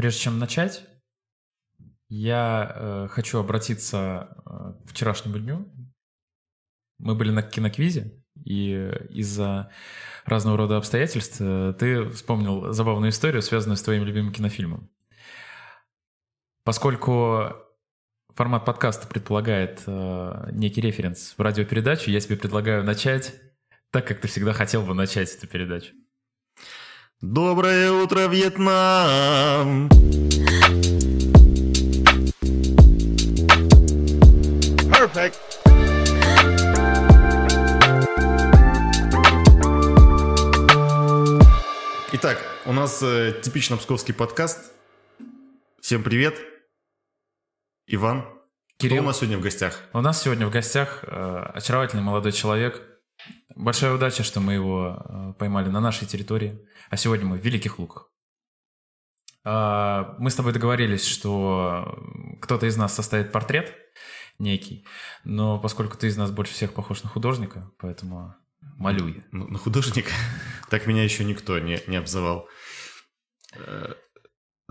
Прежде чем начать, я э, хочу обратиться э, к вчерашнему дню. Мы были на киноквизе, и из-за разного рода обстоятельств э, ты вспомнил забавную историю, связанную с твоим любимым кинофильмом. Поскольку формат подкаста предполагает э, некий референс в радиопередачу, я тебе предлагаю начать так, как ты всегда хотел бы начать эту передачу. Доброе утро, Вьетнам! Perfect. Итак, у нас э, типично псковский подкаст. Всем привет. Иван. Кирилл. Кто у нас сегодня в гостях? У нас сегодня в гостях э, очаровательный молодой человек. Большая удача, что мы его э, поймали на нашей территории. А сегодня мы в Великих Луках. Э, мы с тобой договорились, что кто-то из нас составит портрет некий, но поскольку ты из нас больше всех похож на художника, поэтому молю я. Ну, На художника? Так меня еще никто не, не обзывал. Э,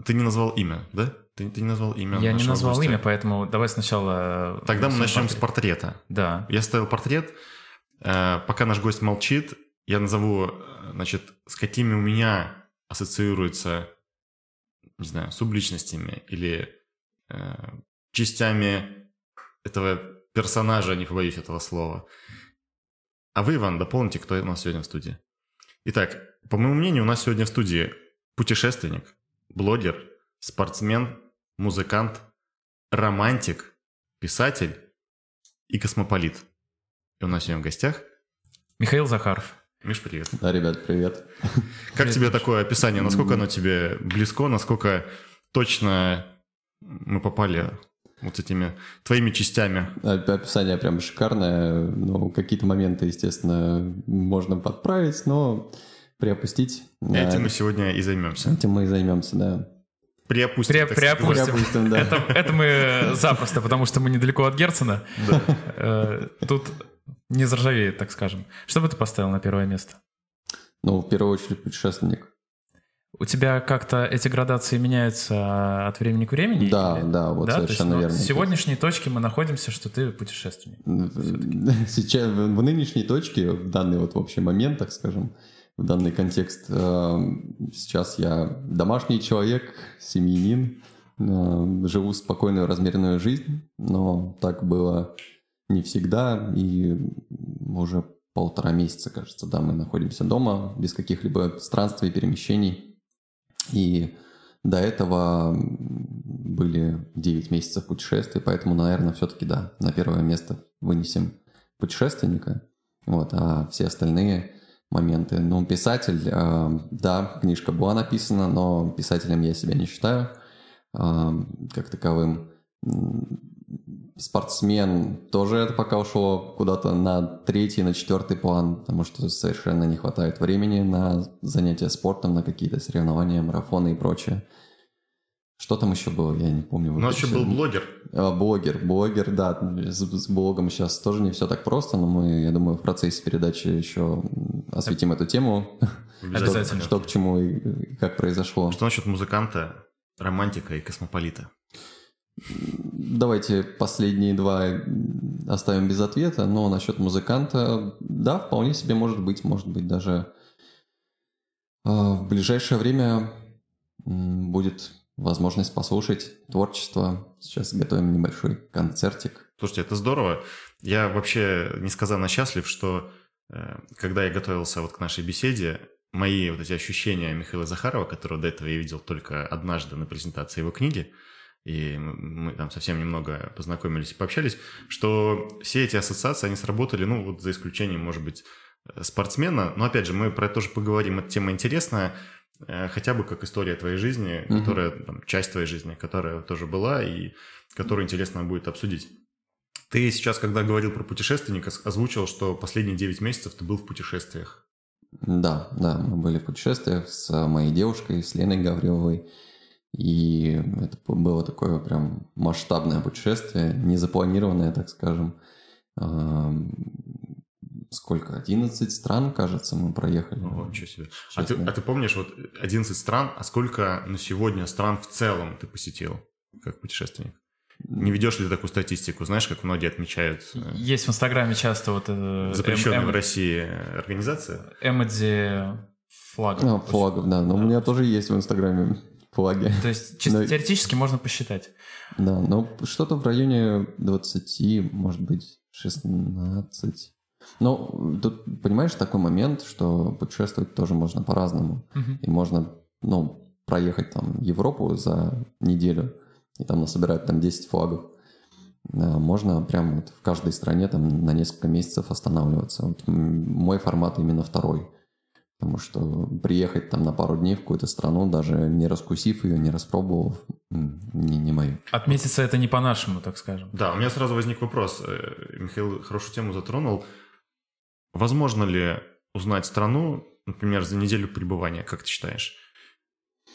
Ты не назвал имя, да? Ты, ты не назвал имя Я не назвал гостя. имя, поэтому давай сначала... э, Тогда мы начнем с портрет. портрета. Да. Я ставил портрет. Э, Пока наш гость молчит, я назову, э, значит, с какими у меня ассоциируется, не знаю, субличностями или э, частями этого персонажа, не побоюсь этого слова. А вы, Иван, дополните, кто у нас сегодня в студии. Итак, по моему мнению, у нас сегодня в студии путешественник, блогер, спортсмен, музыкант, романтик, писатель и космополит. И у нас сегодня в гостях. Михаил Захаров. Миш, привет. Да, ребят, привет. Как Привет, тебе Миш. такое описание? Насколько оно тебе близко? Насколько точно мы попали вот с этими твоими частями? Оп- Описание прям шикарное. Ну, какие-то моменты, естественно, можно подправить, но приопустить. Этим Да, мы сегодня и займемся. Этим мы и займемся, да. Приопустим. При- приопустим. Приопустим, да. Это, это мы запросто, потому что мы недалеко от Герцена. Да. Э, Тут не заржавеет, так скажем. Что бы ты поставил на первое место? Ну, в первую очередь, путешественник. У тебя как-то эти градации меняются от времени к времени? Да, или- да, вот Да? То есть, совершенно ну, верно. С сегодняшней точки мы находимся, что ты путешественник. Сейчас, в в нынешней точке, в данный вот вообще момент, так скажем, в данный контекст, э, сейчас я домашний человек, семьянин, э, живу спокойную, размеренную жизнь, но так было не всегда, и уже полтора месяца, кажется, да, мы находимся дома, без каких-либо странствий, перемещений, и до этого были 9 месяцев путешествий, поэтому, наверное, все-таки, да, на первое место вынесем путешественника, вот, а все остальные моменты, ну, писатель, э, да, книжка была написана, но писателем я себя не считаю э, как таковым. Спортсмен тоже это пока ушло куда-то на третий, на четвертый план, потому что совершенно не хватает времени на занятия спортом, на какие-то соревнования, марафоны и прочее. Что там еще было, я не помню. У нас еще был блогер. А, Блогер, блогер, да. С, с блогом сейчас тоже не все так просто, но мы, я думаю, в процессе передачи еще осветим эту тему. Обязательно. Что, что к чему и как произошло. Что насчет музыканта, романтика и космополита? Давайте последние два оставим без ответа, но насчет музыканта, да, вполне себе может быть, может быть даже а, в ближайшее время будет возможность послушать творчество. Сейчас готовим небольшой концертик. Слушайте, это здорово. Я вообще несказанно счастлив, что э, когда я готовился вот к нашей беседе, мои вот эти ощущения Михаила Захарова, которого до этого я видел только однажды на презентации его книги, и мы- там совсем немного познакомились и пообщались, что все эти ассоциации, они сработали, ну, вот за исключением, может быть, э, спортсмена. Но, опять же, мы про это тоже поговорим. Эта тема интересная, э, хотя бы как история твоей жизни, Мгм. которая, там, часть твоей жизни, которая тоже была, и которую интересно будет обсудить. Ты сейчас, когда говорил про путешественника, озвучил, что последние 9 месяцев ты был в путешествиях. Да, да, мы были в путешествиях с моей девушкой, с Леной Гавриловой. И это было такое прям масштабное путешествие, незапланированное, так скажем. Сколько, 11 стран, кажется, мы проехали. Ого, ничего себе. А ты, а ты помнишь, вот 11 стран, а сколько на сегодня стран в целом ты посетил, как путешественник? Не ведешь ли ты такую статистику? Знаешь, как многие отмечают? э, Есть в Инстаграме часто вот... э, Запрещенная эм- в эм- России организация? Эмодзи флагов. А, флагов, да. Но у меня тоже есть в Инстаграме флаги. То есть чисто Но- теоретически можно посчитать. Да, но что-то в районе 20, может быть, 16. Но тут, понимаешь, такой момент, что путешествовать тоже можно по-разному. Мгм. И можно, ну, проехать там Европу за неделю, и там насобирать там 10 флагов. А Можно прям вот в каждой стране там на несколько месяцев останавливаться. Вот мой формат именно второй. Потому что приехать там на пару дней в какую-то страну, даже не раскусив ее, не распробовав, не, не мое. Отметиться это не по-нашему, так скажем. Да, у меня сразу возник вопрос. Э, Михаил хорошую тему затронул. Возможно ли узнать страну, например, за неделю пребывания, как ты считаешь?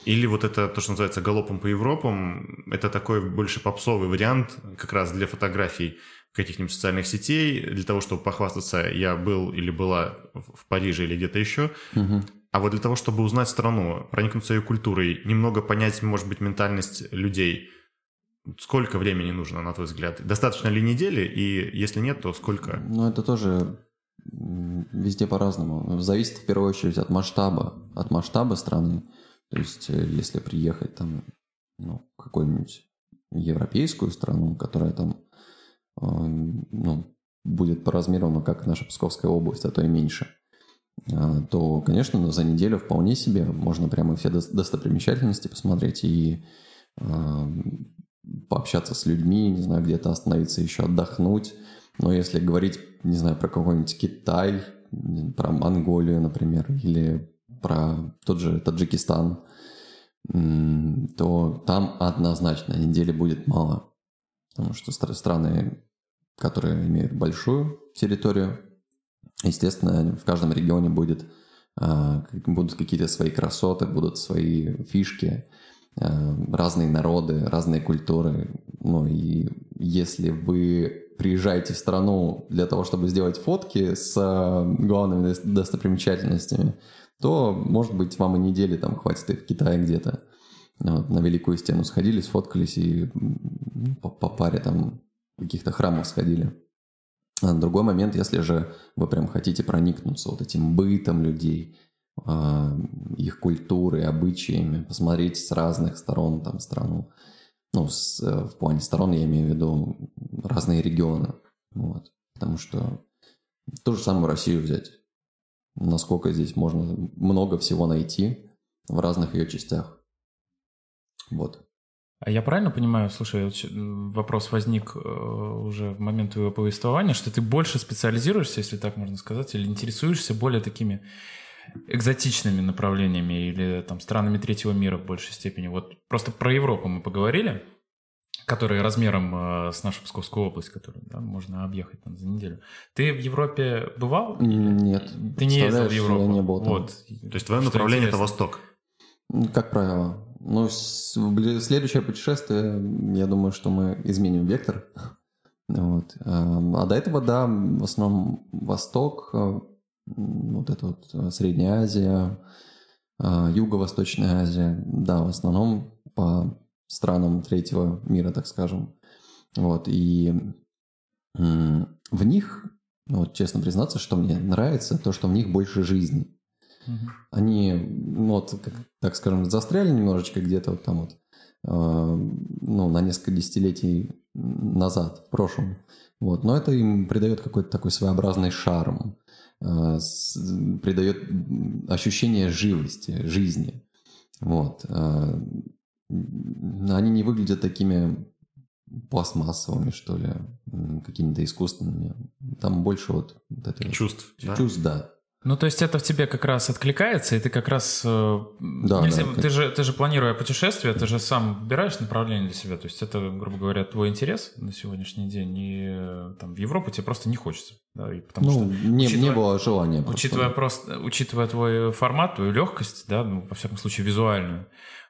Или вот это то, что называется галопом по Европам, это такой больше попсовый вариант как раз для фотографий каких-нибудь социальных сетей, для того, чтобы похвастаться, я был или была в Париже или где-то еще. Мгм. А вот для того, чтобы узнать страну, проникнуться ее культурой, немного понять, может быть, ментальность людей, сколько времени нужно, на твой взгляд? Достаточно ли недели? И если нет, то сколько? Ну, это тоже везде по-разному. Зависит в первую очередь от масштаба, от масштаба страны. То есть, э, если приехать там, ну, какую-нибудь европейскую страну, которая там, э, ну, будет по размеру, ну, как наша Псковская область, а то и меньше, а, то, конечно, ну, за неделю вполне себе можно прямо все дос- достопримечательности посмотреть и пообщаться с людьми, не знаю, где-то остановиться еще отдохнуть. Но если говорить, не знаю, про какой-нибудь Китай, про Монголию, например, или про тот же Таджикистан, то там однозначно недели будет мало. Потому что стра- страны, которые имеют большую территорию, естественно, в каждом регионе будет, а, будут какие-то свои красоты, будут свои фишки, а, разные народы, разные культуры. Ну и если вы приезжаете в страну для того, чтобы сделать фотки с а, главными дос- достопримечательностями, то, может быть, вам и недели там хватит и в Китае где-то. Вот, на Великую Стену сходили, сфоткались и по, по паре там каких-то храмов сходили. А другой момент, если же вы прям хотите проникнуться вот этим бытом людей, а, их культурой, обычаями, посмотреть с разных сторон там страну. Ну, с, э, в плане сторон я имею в виду разные регионы. Вот. Потому что ту же самую Россию взять. Насколько здесь можно много всего найти в разных ее частях. Вот. А я правильно понимаю, слушай, вопрос возник э, уже в момент твоего повествования, что ты больше специализируешься, если так можно сказать, или интересуешься более такими экзотичными направлениями или там странами третьего мира в большей степени. Вот просто про Европу мы поговорили, которые размером э, с нашу Псковскую область, которую да, можно объехать там за неделю. Ты в Европе бывал? Нет. Ты не ездил в Представляешь, я Европу? не был там. Вот. То есть твое Что направление это. Восток. Как правило. Ну, следующее путешествие, я думаю, что мы изменим вектор. Вот. Ам, А до этого, да, в основном Восток, э, вот это вот э, Средняя Азия, Юго-Восточная Азия, да, в основном по странам третьего мира, так скажем. Вот, и в них, ну, вот честно признаться, что мне нравится, то, что в них больше жизни Мгм. они, ну, вот, как, так скажем, застряли немножечко где-то вот там вот, э, ну, на несколько десятилетий назад, в прошлом. Вот. Но это им придает какой-то такой своеобразный шарм, э, придает ощущение живости, жизни. Вот. Они не выглядят такими пластмассовыми, что ли, какими-то искусственными. Там больше вот, вот это Чувств. да? чувств, да. Ну, то есть это в тебе как раз откликается, и ты как раз... э, Да, нельзя- да, ты, же, ты же, планируя путешествие, ты же сам выбираешь направление для себя. То есть это, грубо говоря, твой интерес на сегодняшний день. И э, там, в Европу тебе просто не хочется. Да, и потому ну, что, не, учитывая- не было желания. просто. учитывая, просто, учитывая твой формат, твою легкость, да, ну, во всяком случае, визуальную,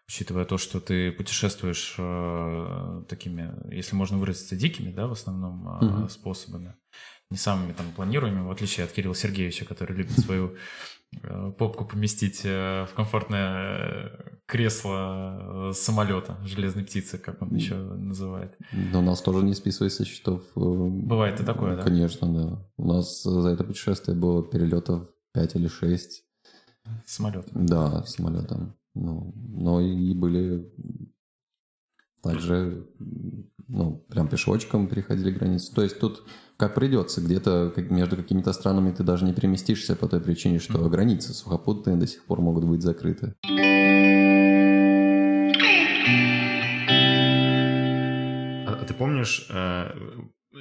учитывая то, что ты путешествуешь э, такими, если можно выразиться, дикими, да, в основном э, Мгм. способами, не самыми там планируемыми, в отличие от Кирилла Сергеевича, который любит свою э, попку поместить э, в комфортное кресло самолета, железной птицы, как он еще называет. Но у нас тоже не списывается счетов. Бывает и такое, да? Конечно, да. У нас за это путешествие было перелетов 5 или 6. Самолетом? Да, самолетом. Ну, но и были также, ну, прям пешочком переходили границу. То есть тут как придется, где-то между какими-то странами ты даже не переместишься по той причине, что mm-hmm. границы сухопутные до сих пор могут быть закрыты. А, а ты помнишь, э,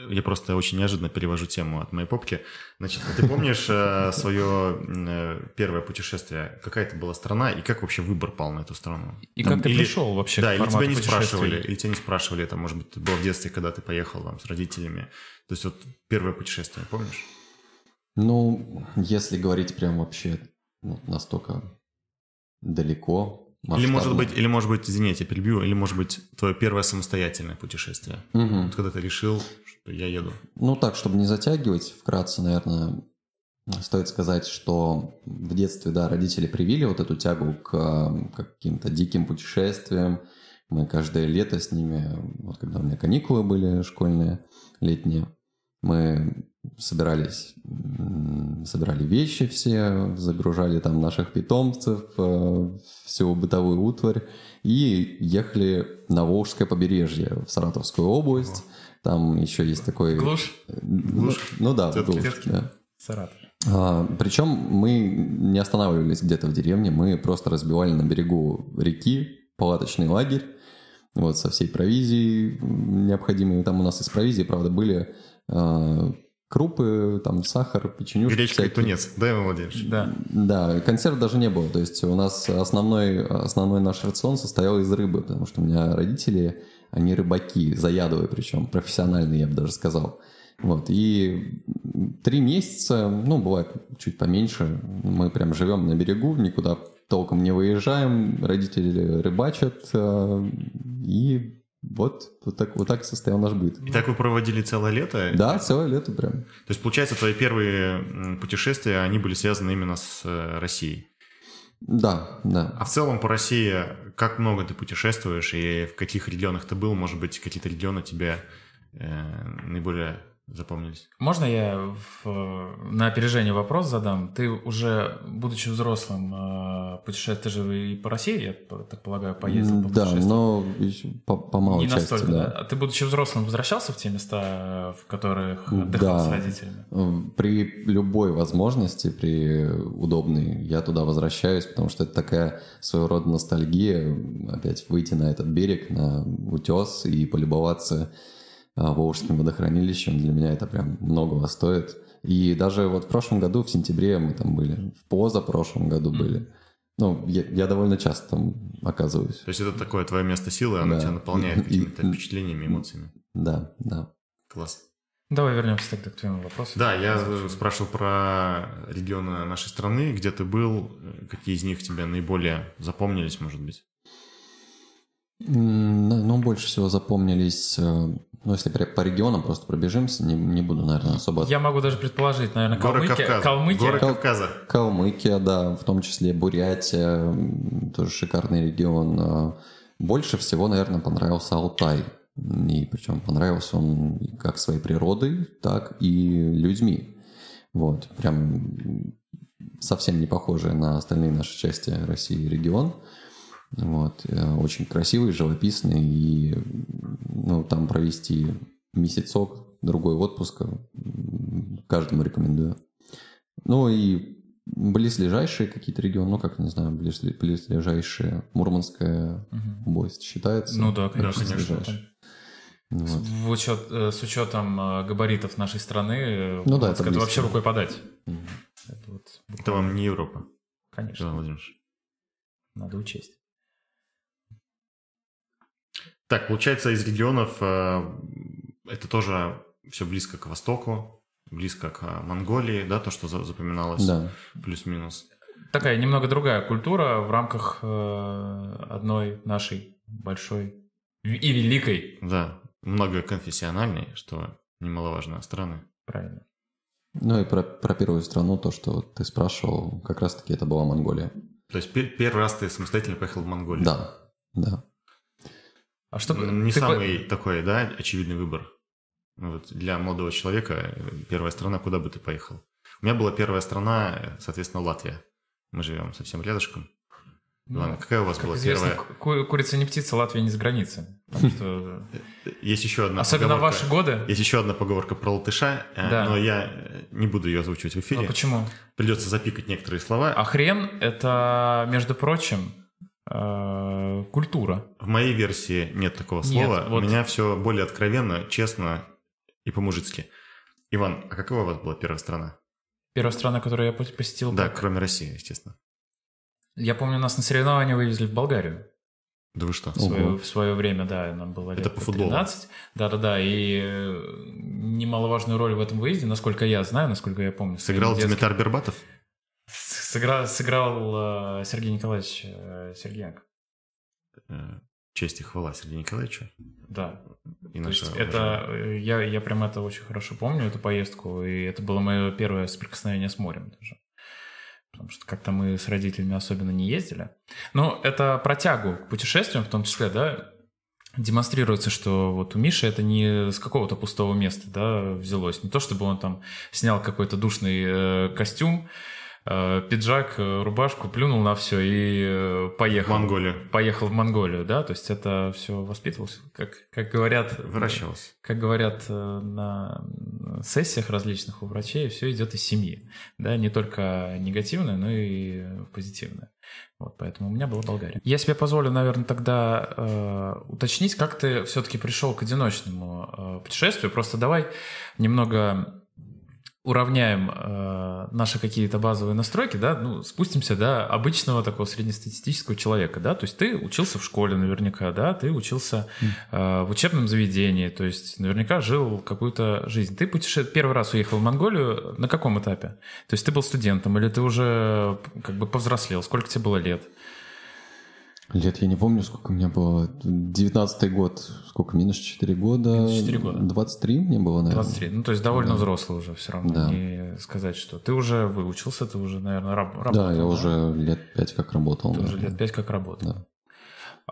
я просто очень неожиданно перевожу тему от моей попки. Значит, ты помнишь э, свое э, первое путешествие? Какая это была страна и как вообще выбор пал на эту страну? И там, как ты или, пришел вообще Да, или тебя не спрашивали, или тебя не спрашивали, там, может быть, ты был в детстве, когда ты поехал там с родителями. То есть вот первое путешествие, помнишь? Ну, если говорить прям вообще ну, настолько далеко, или может быть, или может быть, извини, я тебя перебью, или может быть твое первое самостоятельное путешествие. Угу. Вот когда ты решил, что я еду. Ну так, чтобы не затягивать, вкратце, наверное, стоит сказать, что в детстве, да, родители привили вот эту тягу к, к каким-то диким путешествиям. Мы каждое лето с ними, вот когда у меня каникулы были школьные, летние, мы собирались, собирали вещи все, загружали там наших питомцев, э, всю бытовую утварь и ехали на Волжское побережье в Саратовскую область. Там еще есть такой... Глушь? Ну, ну да, Глушь, да. Саратов. А, причем мы не останавливались где-то в деревне, мы просто разбивали на берегу реки палаточный лагерь, вот со всей провизией необходимой. Там у нас из провизии, правда, были крупы, там сахар, печенюшки. Гречка всякие. и тунец, да, Владимирович? Да. Да, консерв даже не было. То есть у нас основной, основной наш рацион состоял из рыбы, потому что у меня родители, они рыбаки, заядлые причем, профессиональные, я бы даже сказал. Вот, и три месяца, ну, бывает чуть поменьше, мы прям живем на берегу, никуда толком не выезжаем, родители рыбачат, э, и вот, вот так, вот так состоял наш быт. И так вы проводили целое лето? Да, целое лето прям. То есть, получается, твои первые путешествия, они были связаны именно с э, Россией? Да, да. А в целом по России как много ты путешествуешь и в каких регионах ты был? Может быть, какие-то регионы тебе э, наиболее запомнились. Можно я в, на опережение вопрос задам? Ты уже, будучи взрослым, э, путешествуешь, ты же и по России, я так полагаю, поездил по Да, но по, по малой Не части, настолько, да. да. А ты, будучи взрослым, возвращался в те места, в которых отдыхал да. с родителями? При любой возможности, при удобной, я туда возвращаюсь, потому что это такая своего рода ностальгия, опять выйти на этот берег, на утес и полюбоваться Волжским водохранилищем. Для меня это прям многого стоит. И даже вот в прошлом году, в сентябре мы там были, в позапрошлом году были. Ну, я, я довольно часто там оказываюсь. То есть это такое твое место силы, оно да. тебя наполняет какими-то впечатлениями, эмоциями. Да, да. Класс. Давай вернемся тогда к твоему вопросу. Да, я спрашивал про регионы нашей страны, где ты был, какие из них тебе наиболее запомнились, может быть? Ну, больше всего запомнились э, ну, если по регионам просто пробежимся, не, не буду, наверное, особо... Я могу даже предположить, наверное, Горы Калмыкия. Кавказа. Калмыкия. Горы Кавказа. Калмыкия, да, в том числе Бурятия, тоже шикарный регион. А больше всего, наверное, понравился Алтай. И причем понравился он как своей природой, так и людьми. Вот, прям совсем не похожий на остальные наши части России регион. Вот. Э, очень красивый, живописный, и ну, там провести месяцок, другой отпуска каждому рекомендую. Ну и близлежащие какие-то регионы, ну как, не знаю, близли, близлежащие, Мурманская угу. область считается? Ну да, конечно. конечно. Вот. В учет, э, с учетом э, габаритов нашей страны, ну, да, это, это вообще рукой подать. Угу. Это, вот, это вам не Европа. Конечно. Надо учесть. Так, получается, из регионов э, это тоже все близко к Востоку, близко к э, Монголии, да, то, что запоминалось, да. плюс-минус. Такая немного другая культура в рамках э, одной нашей большой и великой. Да, многоконфессиональной, что немаловажно, страны. Правильно. Ну и про, про первую страну, то, что ты спрашивал, как раз-таки это была Монголия. То есть пер- первый раз ты самостоятельно поехал в Монголию? Да, да. А что Не ты самый такой, да, очевидный выбор. Ну Вот для молодого человека э, первая страна, куда бы ты поехал? У меня была первая страна, соответственно, Латвия. Мы живем совсем рядышком. Ну, Ладно, какая у вас Как была известно, первая? ку- курица не птица, Латвия не с границы. Что, Есть еще одна особенно поговорка. ваши годы. Есть еще одна поговорка про латыша, э, Да. но я э, не буду ее озвучивать в А эфире. почему? Придется запикать некоторые слова. А хрен — это, между прочим, э, культура. В моей версии нет такого Нет, слова. вот- У меня все более откровенно, честно и по-мужицки. Иван, а какая у вас была первая страна? Первая страна, которую я пос- посетил. Да, как- кроме России, естественно. Я помню, нас на соревнования вывезли в Болгарию. Да вы что? В свое, Ого. в свое время, да, нам было лет Это по футболу? 13. Да-да-да, и э, немаловажную роль в этом выезде, насколько я знаю, насколько я помню. Сыграл детским- Димитар Бербатов? Сыграл, сыграл э, Сергей Николаевич э, Сергеенко. Э, Честь и хвала Сергею Николаевичу. Да. И То есть это, э, я, я прям это очень хорошо помню, эту поездку, и это было мое первое соприкосновение с морем даже. Потому что как-то мы с родителями особенно не ездили. Но это про тягу к путешествиям в том числе, да, демонстрируется, что вот у Миши это не с какого-то пустого места, да, взялось. Не то, чтобы он там снял какой-то душный э, костюм, пиджак, э, рубашку, плюнул на все и э, в поехал. Монголию Поехал в Монголию, да, то есть это все воспитывалось, как, как говорят... выращивался. Как говорят э, на сессиях различных у врачей, все идет из семьи. Да, не только негативное, но и позитивное. Вот, поэтому у меня была Болгария. Я себе позволю, наверное, тогда э, уточнить, как ты все-таки пришел к одиночному э, путешествию. Просто давай немного уравняем э, наши какие-то базовые настройки, да, ну, спустимся до обычного такого среднестатистического человека, да, то есть ты учился в школе наверняка, да, ты учился э, в учебном заведении, то есть наверняка жил какую-то жизнь. Ты путеше... первый раз уехал в Монголию на каком этапе? То есть ты был студентом или ты уже как бы повзрослел? Сколько тебе было лет? Лет я не помню, сколько у меня было. 19-й год, сколько, минус 4 года? Минус 4 года. 23 мне было, наверное. 23. Ну, то есть довольно Да. взрослый уже все равно. Да. Не сказать, что ты уже выучился, ты уже, наверное, раб- работал. Да, я уже лет 5 как работал. Ты уже наверное. лет пять как работал. Да.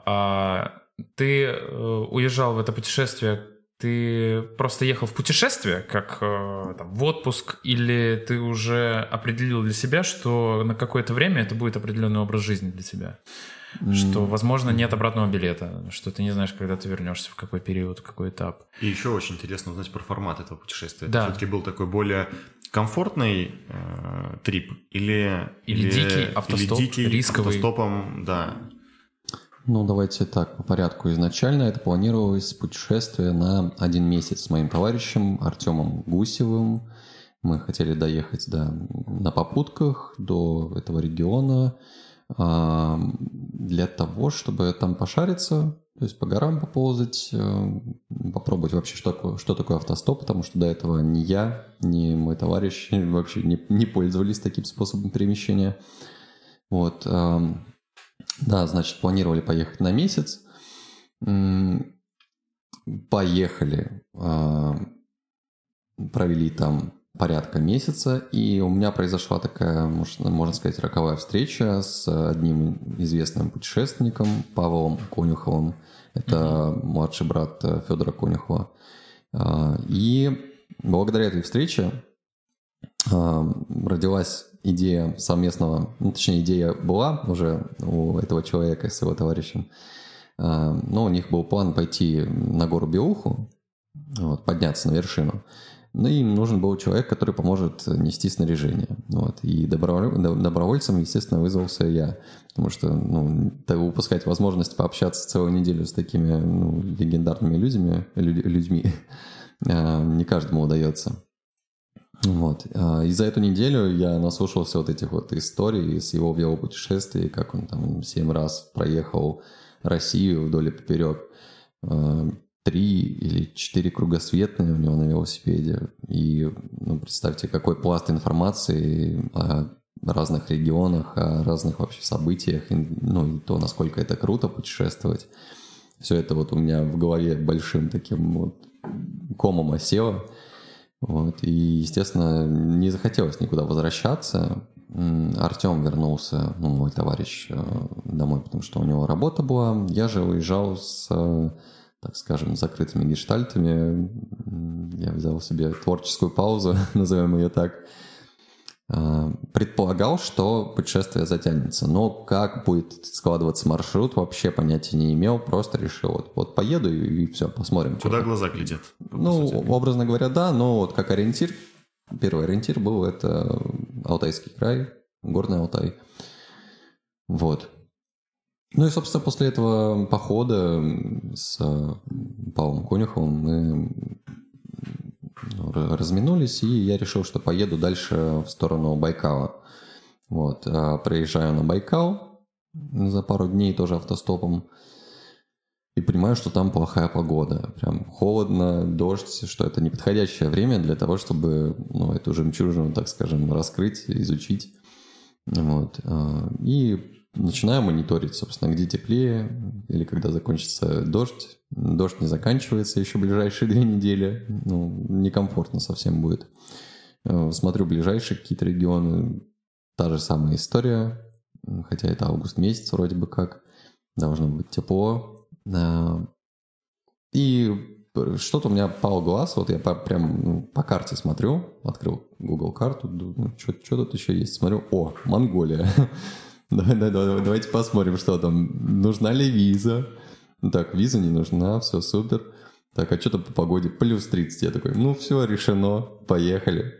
А ты э, уезжал в это путешествие, ты просто ехал в путешествие, как э, там, в отпуск, или ты уже определил для себя, что на какое-то время это будет определенный образ жизни для тебя? Что, возможно, нет обратного билета, что ты не знаешь, когда ты вернешься, в какой период, в какой этап. И еще очень интересно узнать про формат этого путешествия. Да. Все-таки был такой более комфортный э, трип или... Или дикий автостоп, или дикий рисковый. автостопом, да. Ну, давайте так, по порядку. Изначально это планировалось путешествие на один месяц с моим товарищем Артемом Гусевым. Мы хотели доехать да, на попутках до этого региона для того, чтобы там пошариться, то есть по горам поползать, э, попробовать вообще, что такое, что такое автостоп, потому что до этого ни я, ни мой товарищ вообще не, не пользовались таким способом перемещения. Вот. да, значит, планировали поехать на месяц. Поехали. а, Провели там порядка месяца, и у меня произошла такая, можно, сказать, роковая встреча с одним известным путешественником Павлом Конюховым. Это младший брат э, Федора Конюхова. А, И благодаря этой встрече а, родилась идея совместного, ну, точнее, идея была уже у этого человека с его товарищем, А, но у них был план пойти на гору Белуху, вот, подняться на вершину. Ну, и им нужен был человек, который поможет нести снаряжение. Вот. И доброволь- до- добровольцем, естественно, вызвался я. Потому что ну, упускать возможность пообщаться целую неделю с такими ну, легендарными людьми, лю- людьми а, не каждому удается. Вот. А, И за эту неделю я наслушался вот этих вот историй с его велопутешествий, как он там семь раз проехал Россию вдоль и поперек. Три или четыре кругосветные у него на велосипеде. И ну, представьте, какой пласт информации о разных регионах, о разных вообще событиях, и, ну и то, насколько это круто путешествовать. Все это вот у меня в голове большим таким вот комом осело. Вот. И, естественно, не захотелось никуда возвращаться. Артем вернулся, ну, мой товарищ, э, домой, потому что у него работа была. Я же уезжал с, так скажем, закрытыми гештальтами. Я взял себе творческую паузу, назовем ее так. Э, предполагал, что путешествие затянется, но как будет складываться маршрут, вообще понятия не имел, просто решил, вот, вот поеду и, и все, посмотрим. Куда что глаза глядят? Ну, образно говоря, да, но вот как ориентир, первый ориентир был это Алтайский край, Горный Алтай. Вот. Ну и, собственно, после этого похода с Павлом Конюховым мы разминулись, и я решил, что поеду дальше в сторону Байкала. Вот, а, проезжаю на Байкал за пару дней тоже автостопом и понимаю, что там плохая погода. Прям холодно, дождь, что это неподходящее время для того, чтобы ну, эту жемчужину, так скажем, раскрыть, изучить. Вот. А, и начинаю мониторить, собственно, где теплее или когда закончится дождь. Дождь не заканчивается еще ближайшие две недели. Ну, некомфортно совсем будет. Э, смотрю ближайшие какие-то регионы. Та же самая история. Хотя это август месяц вроде бы как. Должно быть тепло. Э, и что-то у меня пал глаз, вот я по, прям ну, по карте смотрю, открыл Google карту, ну, что, что тут еще есть, смотрю, о, Монголия. Давай, давай, давай, давайте посмотрим, что там. Нужна ли виза? Так, виза не нужна, все супер. Так, а что там по погоде? Плюс 30. Я такой, ну все, решено, поехали.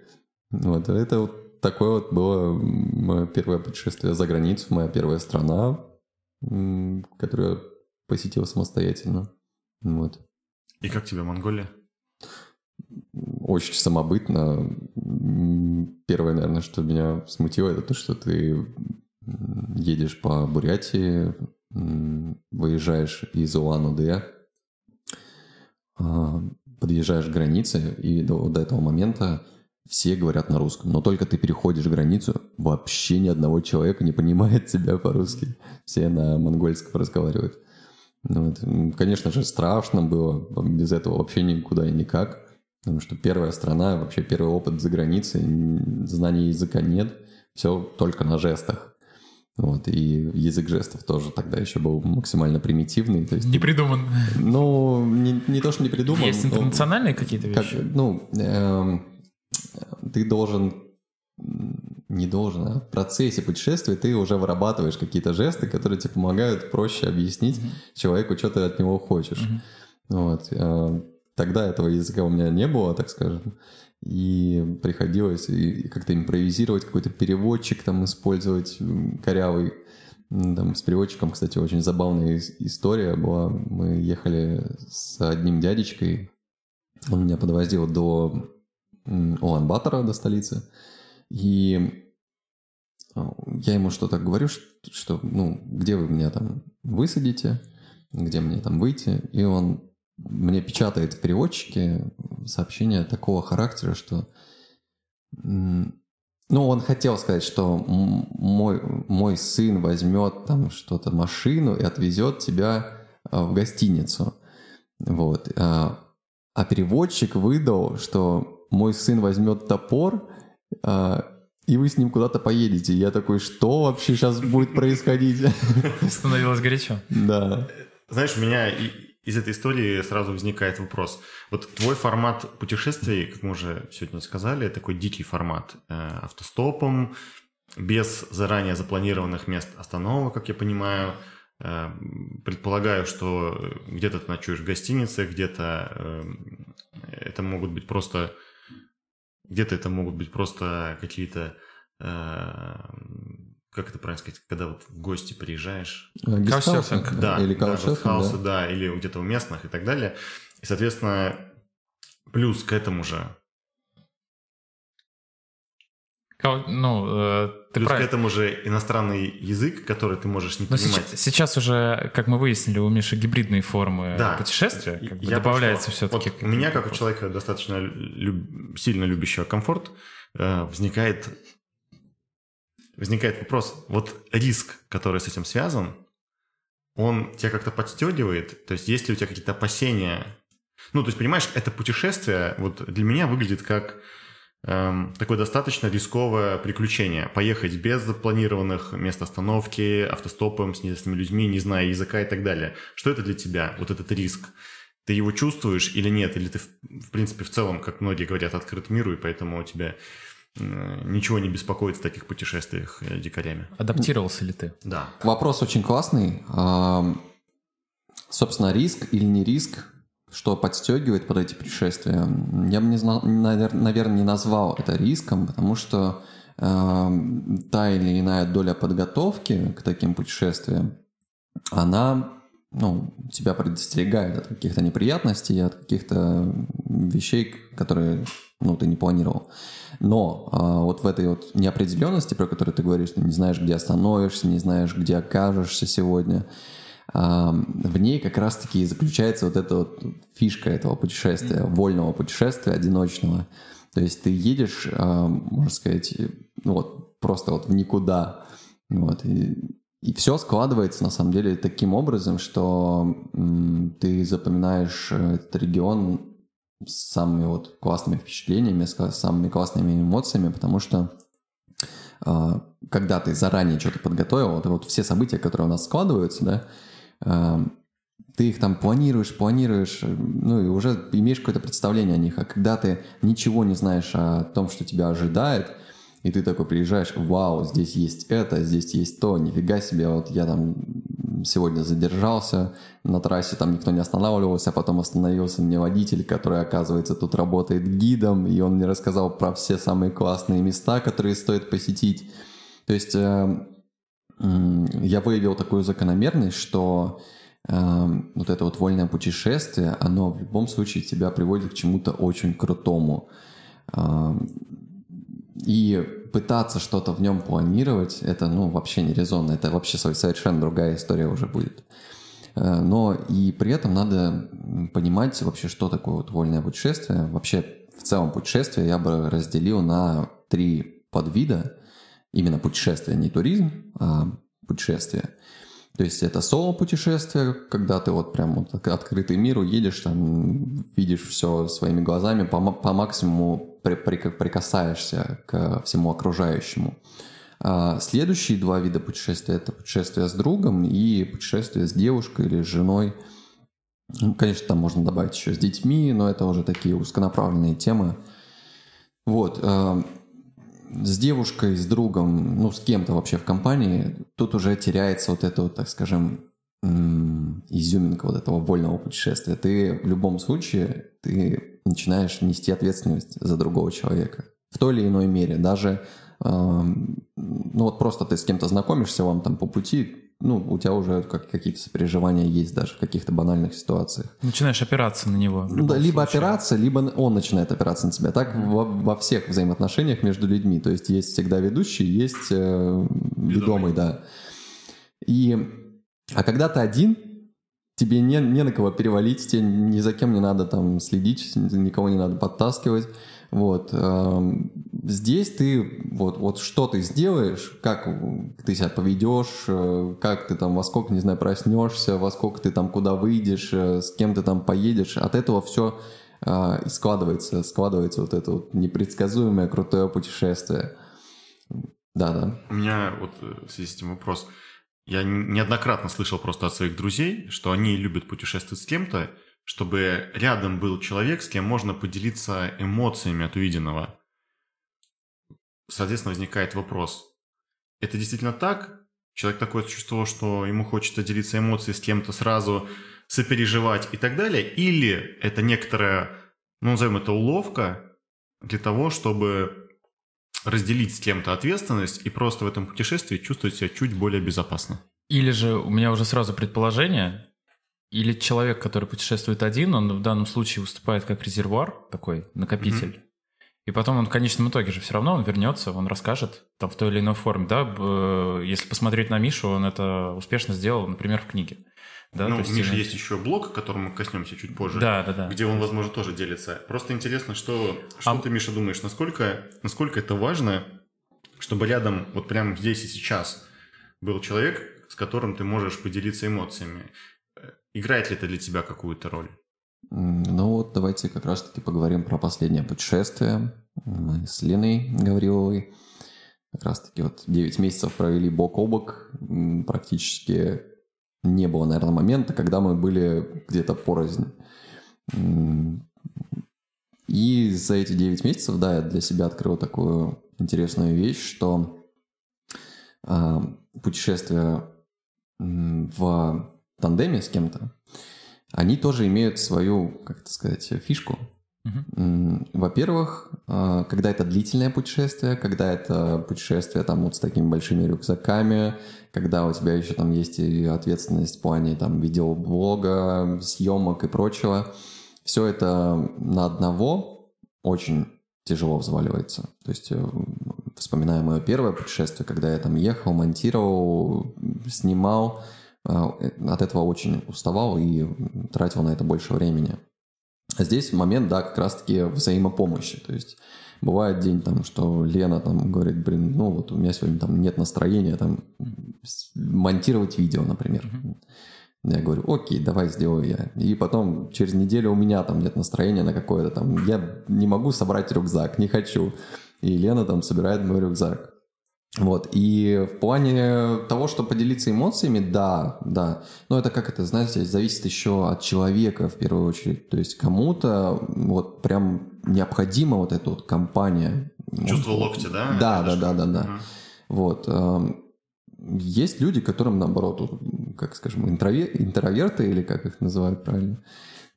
Вот, это вот такое вот было мое первое путешествие за границу, моя первая страна, которую я посетил самостоятельно. Вот. И как тебе Монголия? Очень самобытно. Первое, наверное, что меня смутило, это то, что ты едешь по Бурятии, выезжаешь из Улан-Удэ, а, подъезжаешь к границе, и до, до этого момента все говорят на русском. Но только ты переходишь границу, вообще ни одного человека не понимает тебя по-русски. Все на монгольском разговаривают. Ну, вот. Конечно же, страшно было. Без этого вообще никуда и никак. Потому что первая страна, вообще первый опыт за границей, знаний языка нет. Все только на жестах. Вот, и язык жестов тоже тогда еще был максимально примитивный. То есть, не придуман. Ну, не, не то, что не придуман. Есть интернациональные какие-то вещи? Как, ну, э, ты должен не должен, а в процессе путешествия ты уже вырабатываешь какие-то жесты, которые тебе помогают проще объяснить mm-hmm. человеку, что ты от него хочешь. Mm-hmm. Вот. Э, тогда этого языка у меня не было, так скажем и приходилось как-то импровизировать, какой-то переводчик там использовать корявый. Там с переводчиком, кстати, очень забавная история была. Мы ехали с одним дядечкой, он меня подвозил до Улан-Батора, до столицы, и а, я ему что-то говорю, что, ну, где вы меня там высадите, где мне там выйти, и он мне печатает в переводчике сообщение такого характера, что... Ну, он хотел сказать, что мой, мой сын возьмет там что-то, машину и отвезет тебя а, в гостиницу. Вот. А, а переводчик выдал, что мой сын возьмет топор, а, и вы с ним куда-то поедете. Я такой, что вообще сейчас будет происходить? Становилось горячо. Да. Знаешь, у меня из этой истории сразу возникает вопрос. Вот твой формат путешествий, как мы уже сегодня сказали, такой дикий формат. Э, автостопом, без заранее запланированных мест остановок, как я понимаю. Э, предполагаю, что где-то ты ночуешь в гостинице, где-то э, это могут быть просто... Где-то это могут быть просто какие-то как это правильно сказать, когда вот в гости приезжаешь. Каусерфинг. Да, или да, да, да, или где-то у местных и так далее. И, соответственно, плюс к этому же ну, э, ты Плюс прав... к этому же иностранный язык, который ты можешь не Но понимать. Сейчас, сейчас уже, как мы выяснили, у Миши гибридные формы да. путешествия как бы добавляется все-таки. Вот у меня, как у человека достаточно люб... сильно любящего комфорт, э, возникает возникает вопрос, вот риск, который с этим связан, он тебя как-то подстегивает? То есть есть ли у тебя какие-то опасения? Ну, то есть, понимаешь, это путешествие вот для меня выглядит как эм, такое достаточно рисковое приключение. Поехать без запланированных мест остановки, автостопом, с неизвестными людьми, не зная языка и так далее. Что это для тебя, вот этот риск? Ты его чувствуешь или нет? Или ты, в принципе, в целом, как многие говорят, открыт миру, и поэтому у тебя ничего не беспокоит в таких путешествиях э, дикарями. Адаптировался ли ты? Да. Вопрос очень классный. Собственно, риск или не риск, что подстегивает под эти путешествия, я бы, не знал, наверное, не назвал это риском, потому что та или иная доля подготовки к таким путешествиям, она ну, тебя предостерегает от каких-то неприятностей, от каких-то вещей, которые ну, ты не планировал. Но а, вот в этой вот неопределенности, про которую ты говоришь, ты не знаешь, где остановишься, не знаешь, где окажешься сегодня, а, в ней как раз-таки заключается вот эта вот фишка этого путешествия, вольного путешествия, одиночного. То есть ты едешь, а, можно сказать, ну вот просто вот в никуда. Вот, и и все складывается на самом деле таким образом, что ты запоминаешь э, этот регион с самыми вот классными впечатлениями, с самыми классными эмоциями, потому что а, когда ты заранее что-то подготовил, вот, вот все события, которые у нас складываются, да, а, ты их там планируешь, планируешь, ну и уже имеешь какое-то представление о них. А когда ты ничего не знаешь о том, что тебя ожидает, и ты такой приезжаешь, вау, здесь есть это, здесь есть то, нифига себе, вот я там сегодня задержался на трассе, там никто не останавливался, а потом остановился мне водитель, который, оказывается, тут работает гидом, и он мне рассказал про все самые классные места, которые стоит посетить. То есть э, я выявил такую закономерность, что э, вот это вот вольное путешествие, оно в любом случае тебя приводит к чему-то очень крутому. Э, и пытаться что-то в нем планировать, это, ну, вообще не резонно. Это вообще совершенно другая история уже будет. Э, но и при этом надо понимать вообще, что такое вот вольное путешествие. Вообще, в целом путешествие я бы разделил на три подвида. Именно путешествие, не туризм, а путешествие. То есть это соло-путешествие, когда ты вот прям вот открытый миру едешь, там видишь все своими глазами, по, по максимуму при, при, прикасаешься к всему окружающему. А следующие два вида путешествия – это путешествие с другом и путешествие с девушкой или с женой. Ну, конечно, там можно добавить еще с детьми, но это уже такие узконаправленные темы. Вот. А, с девушкой, с другом, ну, с кем-то вообще в компании, тут уже теряется вот это, вот, так скажем, изюминка вот этого вольного путешествия. Ты в любом случае, ты начинаешь нести ответственность за другого человека. В той или иной мере. Даже, э, ну вот просто ты с кем-то знакомишься, вам там по пути, ну, у тебя уже как, какие-то сопереживания есть даже в каких-то банальных ситуациях. Начинаешь опираться на него. Ну, да, либо случае. опираться, либо он начинает опираться на тебя. Так mm-hmm. во, во всех взаимоотношениях между людьми. То есть есть всегда ведущий, есть э, ведомый, ведомый, да. И, а когда ты один, тебе не, не на кого перевалить, тебе ни за кем не надо там следить, никого не надо подтаскивать. Вот. Эм, здесь ты вот, вот что ты сделаешь, как ты себя поведешь, э, как ты там во сколько, не знаю, проснешься, во сколько ты там куда выйдешь, э, с кем ты там поедешь. От этого все э, и складывается, складывается вот это вот непредсказуемое крутое путешествие. Да, да. У меня вот в связи с этим вопрос. Я неоднократно слышал просто от своих друзей, что они любят путешествовать с кем-то, чтобы рядом был человек, с кем можно поделиться эмоциями от увиденного. Соответственно, возникает вопрос. Это действительно так? Человек такое чувство, что ему хочется делиться эмоциями с кем-то сразу, сопереживать и так далее? Или это некоторая, ну, назовем это уловка для того, чтобы разделить с кем-то ответственность и просто в этом путешествии чувствовать себя чуть более безопасно. Или же у меня уже сразу предположение, или человек, который путешествует один, он в данном случае выступает как резервуар, такой накопитель. Mm-hmm. И потом он в конечном итоге же все равно он вернется, он расскажет там в той или иной форме, да. Если посмотреть на Мишу, он это успешно сделал, например, в книге. Да, ну, у Миши есть еще блог, к которому мы коснемся чуть позже. Да, да, да. Где он, возможно, тоже делится. Просто интересно, что, что а... ты, Миша, думаешь, насколько, насколько это важно, чтобы рядом, вот прямо здесь и сейчас, был человек, с которым ты можешь поделиться эмоциями. Играет ли это для тебя какую-то роль? Ну вот давайте как раз-таки поговорим про последнее путешествие. Мы с Леной Гавриловой как раз-таки вот 9 месяцев провели бок о бок. Практически не было, наверное, момента, когда мы были где-то порознь. И за эти 9 месяцев, да, я для себя открыл такую интересную вещь, что э, путешествия в тандеме с кем-то, они тоже имеют свою, как это сказать, фишку. Uh-huh. Во-первых, а, когда это длительное путешествие, когда это путешествие там вот с такими большими рюкзаками, когда у тебя еще там есть и ответственность в плане там видеоблога, съемок и прочего, все это на одного очень тяжело взваливается. То есть э, вспоминая мое первое путешествие, когда я там ехал, монтировал, снимал, а, э, от этого очень уставал и тратил на это больше времени. А здесь момент, да, как раз-таки взаимопомощи. То есть бывает день там, что Лена там говорит, блин, ну вот у меня сегодня там нет настроения там монтировать видео, например. Я говорю, окей, давай сделаю я. И потом через неделю у меня там нет настроения на какое-то там, я не могу собрать рюкзак, не хочу. И Лена там собирает мой рюкзак. Вот, и в плане того, что поделиться эмоциями, да, да. Но это как это, знаете, зависит еще от человека в первую очередь. То есть кому-то вот прям необходима вот эта вот компания. Чувство локтя, да? Да, да, да, да, да. Вот. Эм, есть люди, которым, наоборот, как скажем, интроверты или как их называют правильно,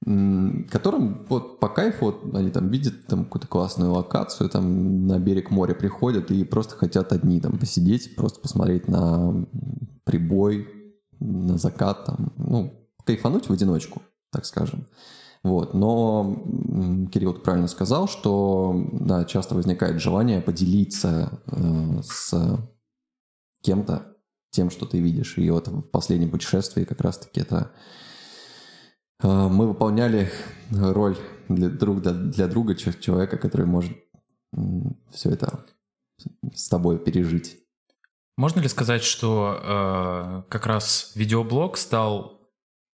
которым вот по кайфу вот они там видят там какую-то классную локацию, там на берег моря приходят и просто хотят одни там посидеть, просто посмотреть на прибой, на закат, там, ну, кайфануть в одиночку, так скажем. Вот. Но Кирилл правильно сказал, что да, часто возникает желание поделиться э, с кем-то тем, что ты видишь. И вот в последнем путешествии как раз-таки это мы выполняли роль для, друг, для, для друга, человека, который может все это с тобой пережить. Можно ли сказать, что э, как раз видеоблог стал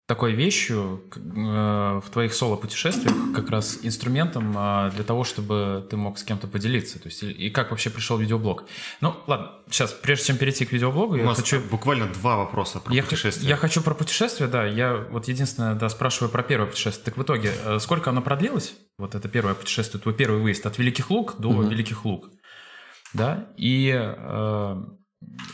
такой вещью э, в твоих соло-путешествиях, как раз инструментом э, для того, чтобы ты мог с кем-то поделиться? То есть, и, и как вообще пришел видеоблог? Ну, ладно, сейчас, прежде чем перейти к видеоблогу, У я нас хочу... буквально два вопроса про я путешествия. Я хочу про путешествия, да. Я вот единственное, да, спрашиваю про первое путешествие. Так в итоге, э, сколько оно продлилось? Вот это первое путешествие, твой первый выезд от Великих Луг до угу. Великих Луг. Да, и... Э,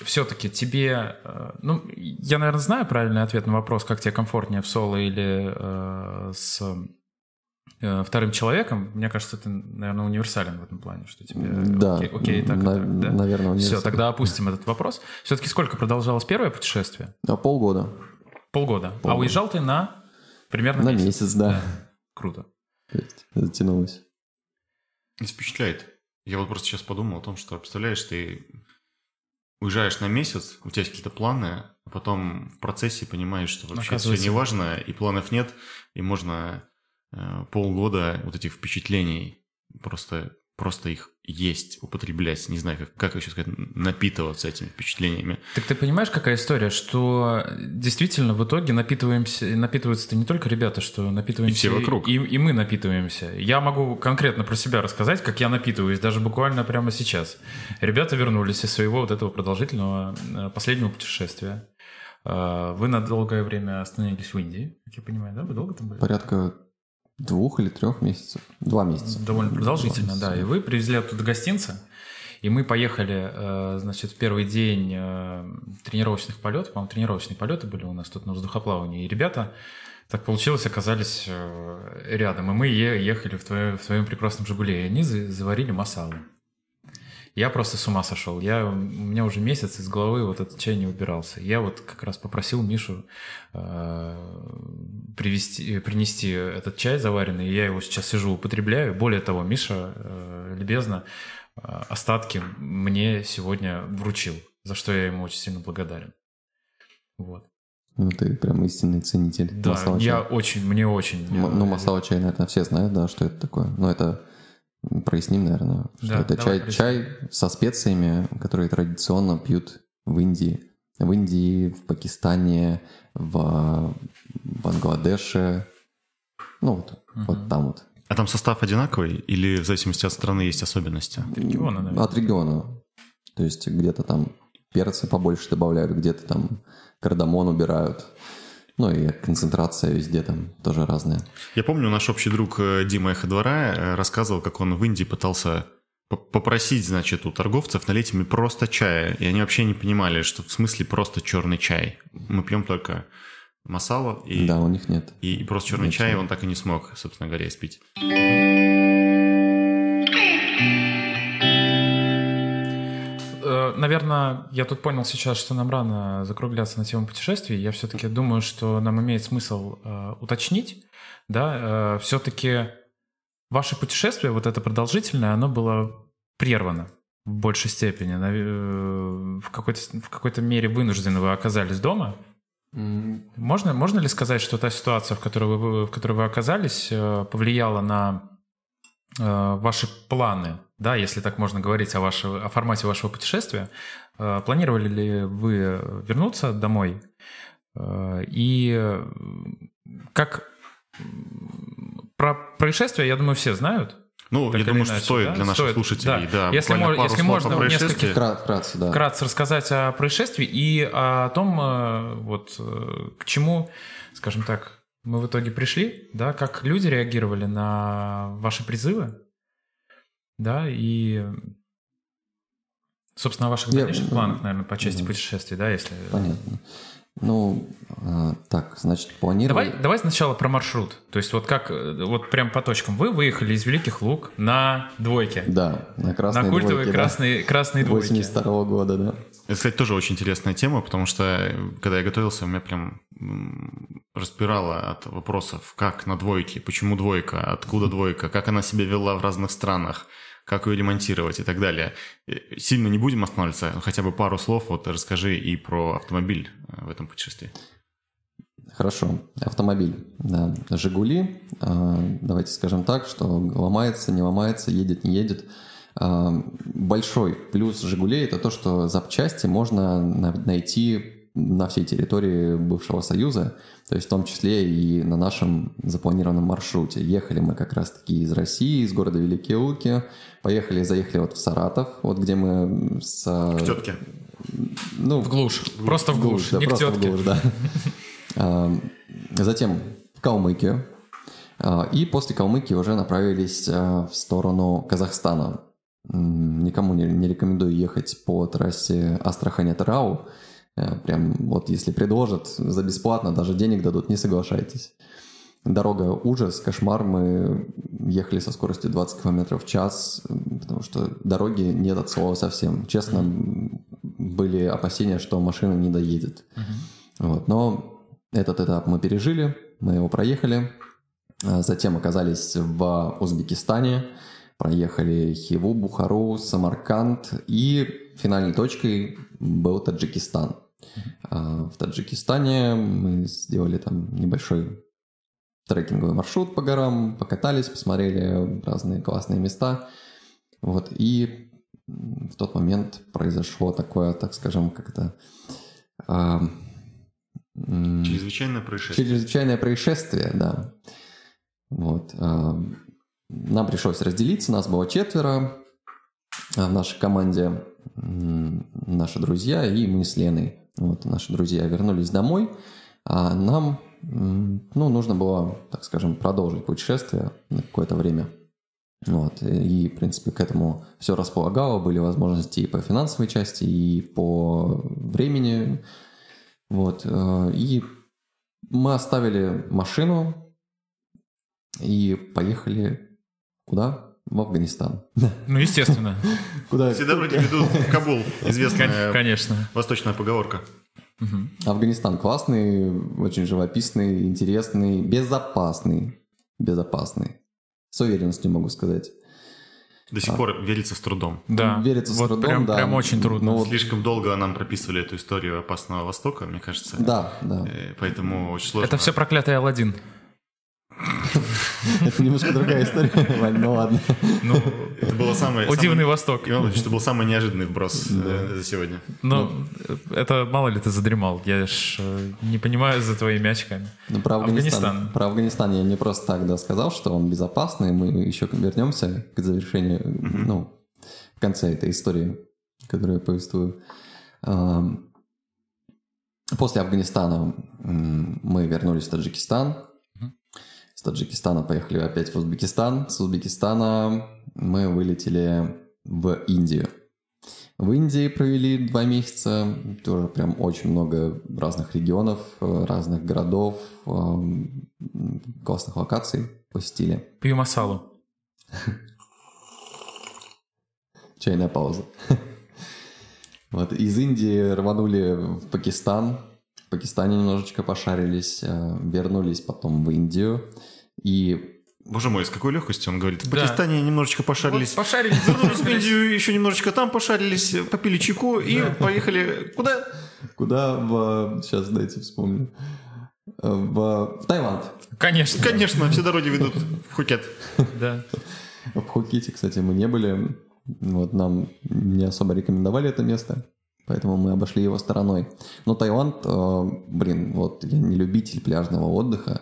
все-таки тебе, э, ну, я, наверное, знаю правильный ответ на вопрос, как тебе комфортнее в соло или э, с э, вторым человеком. Мне кажется, ты, наверное, универсален в этом плане, что тебе да, окей, окей так, на, так, да? наверное. Все, тогда опустим этот вопрос. Все-таки сколько продолжалось первое путешествие? А, полгода. Полгода. полгода. А уезжал ты на примерно на месяц? месяц, да. да. Круто. Затянулось. Впечатляет. Я вот просто сейчас подумал о том, что, представляешь, ты уезжаешь на месяц, у тебя есть какие-то планы, а потом в процессе понимаешь, что вообще все не важно, и планов нет, и можно э, полгода вот этих впечатлений просто просто их есть, употреблять, не знаю, как, как еще сказать, напитываться этими впечатлениями. Так ты понимаешь, какая история, что действительно в итоге напитываемся, напитываются-то не только ребята, что напитываемся... И все вокруг. И, и мы напитываемся. Я могу конкретно про себя рассказать, как я напитываюсь, даже буквально прямо сейчас. Ребята вернулись из своего вот этого продолжительного э, последнего путешествия. Э, вы на долгое время остановились в Индии, как я понимаю, да? Вы долго там были? Порядка Двух или трех месяцев? Два месяца. Довольно продолжительно, да. И вы привезли оттуда гостинцы, и мы поехали, э, значит, в первый день э, тренировочных полетов, по-моему, тренировочные полеты были у нас тут на воздухоплавании, и ребята, так получилось, оказались э, рядом, и мы ехали в твоем, в твоем прекрасном «Жигуле», и они заварили масалу. Я просто с ума сошел. Я, у меня уже месяц из головы вот этот чай не убирался. Я вот как раз попросил Мишу э, привести, принести этот чай заваренный, и я его сейчас сижу, употребляю. Более того, Миша э, любезно э, остатки мне сегодня вручил, за что я ему очень сильно благодарен. Вот. Ну, ты прям истинный ценитель Да, я очень, мне очень... М- ну, масала чай, наверное, все знают, да, что это такое. Но это Проясним, наверное, что да, это чай, чай со специями, которые традиционно пьют в Индии. В Индии, в Пакистане, в Бангладеше, Ну, вот, вот там вот. А там состав одинаковый или в зависимости от страны есть особенности? региона, наверное. От региона. То есть где-то там перцы побольше добавляют, где-то там кардамон убирают. Ну и концентрация везде там тоже разная. Я помню, наш общий друг э, Дима Эходвора э, рассказывал, как он в Индии пытался попросить, значит, у торговцев налить им просто чая. И они вообще не понимали, что в смысле просто черный чай. Мы пьем только масала и, Да, у них нет. и, и просто черный Нет чай чая. он так и не смог, собственно говоря, испить. Наверное, я тут понял сейчас, что нам рано закругляться на тему путешествий. Я все-таки думаю, что нам имеет смысл э, уточнить, да, все-таки ваше путешествие, вот это продолжительное, оно было прервано в большей степени. Э, В какой-то, в какой-то мере вынуждены вы оказались дома. Можно, можно ли сказать, что та ситуация, в которой вы, в которой вы оказались, э, повлияла на э, ваши планы, да, если так можно говорить о, ваше- о формате вашего путешествия? Э, Планировали ли вы вернуться домой? Э, И э, как про происшествие, я думаю, все знают. Ну, Так я думаю, иначе, что стоит да? для наших Стоит, слушателей, да. да, Если мож- пару если слов можно, о в происшествии. нескольких Вкра- Вкратце, да. Вкратце рассказать о происшествии и о том, вот к чему, скажем так, мы в итоге пришли, да, как люди реагировали на ваши призывы, да, и, собственно, о ваших Я- дальнейших планах, наверное, по части путешествий, да, если... Понятно. Ну, а, так, значит, планировали... Давай, давай сначала про маршрут. То есть вот как, э, вот прям по точкам. Вы выехали из Великих Луг на двойке. Да, на красной на культовые двойке, да. красные, красные двойки. 82 года, да. Это, кстати, тоже очень интересная тема, потому что, э, когда я готовился, меня прям распирало от вопросов, как на двойке, почему двойка, откуда двойка, как она себя вела в разных странах, как ее ремонтировать и так далее. Э, Сильно не будем останавливаться, хотя бы пару слов вот расскажи и про автомобиль э, в этом путешествии. Хорошо. Автомобиль. Да. Жигули. а, Давайте скажем так, что ломается, не ломается, едет, не едет. А, Большой плюс Жигулей это то, что запчасти можно на- найти на всей территории бывшего Союза, то есть в том числе и на нашем запланированном маршруте. Ехали мы как раз-таки из России, из города Великие Луки, поехали, заехали вот в Саратов, вот где мы с... К тетке. Ну, В глушь. Просто в глушь, да, не к просто в тетке. глушь, да. А, Затем в Калмыкию. А, И после Калмыкии уже направились а, в сторону Казахстана. Никому не, не рекомендую ехать по трассе Астрахань-Атырау. Э, Прям вот если предложат за бесплатно, даже денег дадут, не соглашайтесь. Дорога ужас, кошмар. Мы ехали со скоростью 20 км в час, потому что дороги нет от слова совсем. Честно, были опасения, что машина не доедет. Вот. Но этот этап мы пережили, мы его проехали. А Затем оказались в Узбекистане, проехали Хиву, Бухару, Самарканд и финальной точкой был Таджикистан. А В Таджикистане мы сделали там небольшой трекинговый маршрут по горам, покатались, посмотрели разные классные места. Вот, и в тот момент произошло такое, так скажем, как это... а, м, Чрезвычайное происшествие. Чрезвычайное происшествие, да. Вот. а, Нам пришлось разделиться, нас было четверо в нашей команде, наши друзья и мы с Леной. Вот, наши друзья вернулись домой, а нам ну, нужно было, так скажем, продолжить путешествие на какое-то время. Вот. И, в принципе, к этому все располагало, были возможности и по финансовой части, и по времени. Вот. э, И мы оставили машину и поехали куда? В Афганистан. Ну, естественно. Куда? Все дороги ведут в Кабул. Известная Конечно. восточная поговорка. Афганистан классный, очень живописный, интересный, безопасный. Безопасный. С уверенностью могу сказать. До сих пор верится с трудом. Да. Верится с вот трудом, прям, да. прям очень трудно. Ну, вот- Слишком долго нам прописывали эту историю опасного Востока, мне кажется. Да, да. Э, Поэтому очень сложно. Это все проклятый Алладин. Это немножко другая история, Вань, ну ладно. Ну, это было самое... О, дивный самый- Восток. Иван Владимирович, это был самый неожиданный вброс э, за сегодня. Ну, это мало ли ты задремал. Я ж э, не понимаю за твоими очками. Ну, про Афганистан. Про Афганистан я не просто так да, сказал, что он безопасный. Мы еще вернемся к завершению, ну, в конце этой истории, которую я повествую. Ам, После Афганистана мы вернулись в Таджикистан. С Таджикистана поехали опять в Узбекистан. С Узбекистана мы вылетели в Индию. В Индии провели два месяца, тоже прям очень много разных регионов, э, разных городов, эм, классных локаций посетили. Пью масалу. Чайная пауза. Вот из Индии рванули в Пакистан. В Пакистане немножечко пошарились, э, вернулись потом в Индию. И Боже мой, с какой легкостью он говорит. В Да. Пакистане немножечко пошарились. Вот пошарились, Вернулись в Индию, еще немножечко там пошарились, попили чайку и поехали куда? куда в... Сейчас дайте вспомню. Э, В, в Таиланд. Конечно. Конечно, все дороги ведут в Пхукет. Да. В Пхукете, кстати, мы не были. Вот нам не особо рекомендовали это место, поэтому мы обошли его стороной. Но Таиланд, э, блин, вот я не любитель пляжного отдыха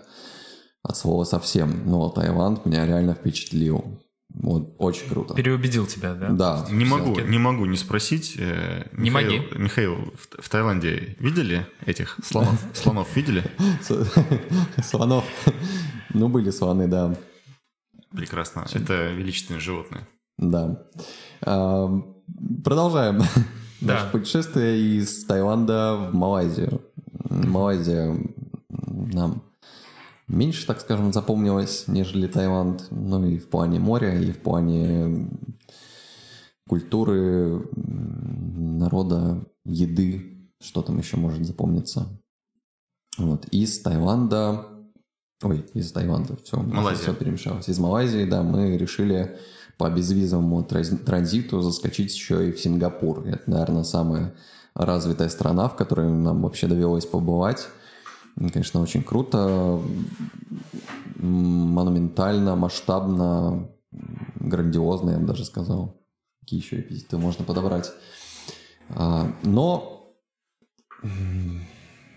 от слова совсем, но Таиланд меня реально впечатлил. Вот очень круто. Переубедил тебя, да? Да. Не могу, не могу не спросить. э, Не Михаил, моги. Михаил, в, в Таиланде видели этих слонов? Слонов видели? Слонов. Ну, были слоны, да. Прекрасно. Это величественные животные. Да. А, Продолжаем Да. наше путешествие из Таиланда в Малайзию. Малайзия нам меньше, так скажем, запомнилась, нежели Таиланд. Ну и в плане моря, и в плане культуры, народа, еды, что там еще может запомниться. Вот. Из Таиланда... Ой, из Таиланда, все, Малайзия. все перемешалось. Из Малайзии, да, мы решили по безвизовому транзи- транзиту заскочить еще и в Сингапур. Это, наверное, самая развитая страна, в которой нам вообще довелось побывать. Конечно, очень круто, монументально, масштабно, грандиозно, я бы даже сказал. Какие еще эпитеты можно подобрать. А, Но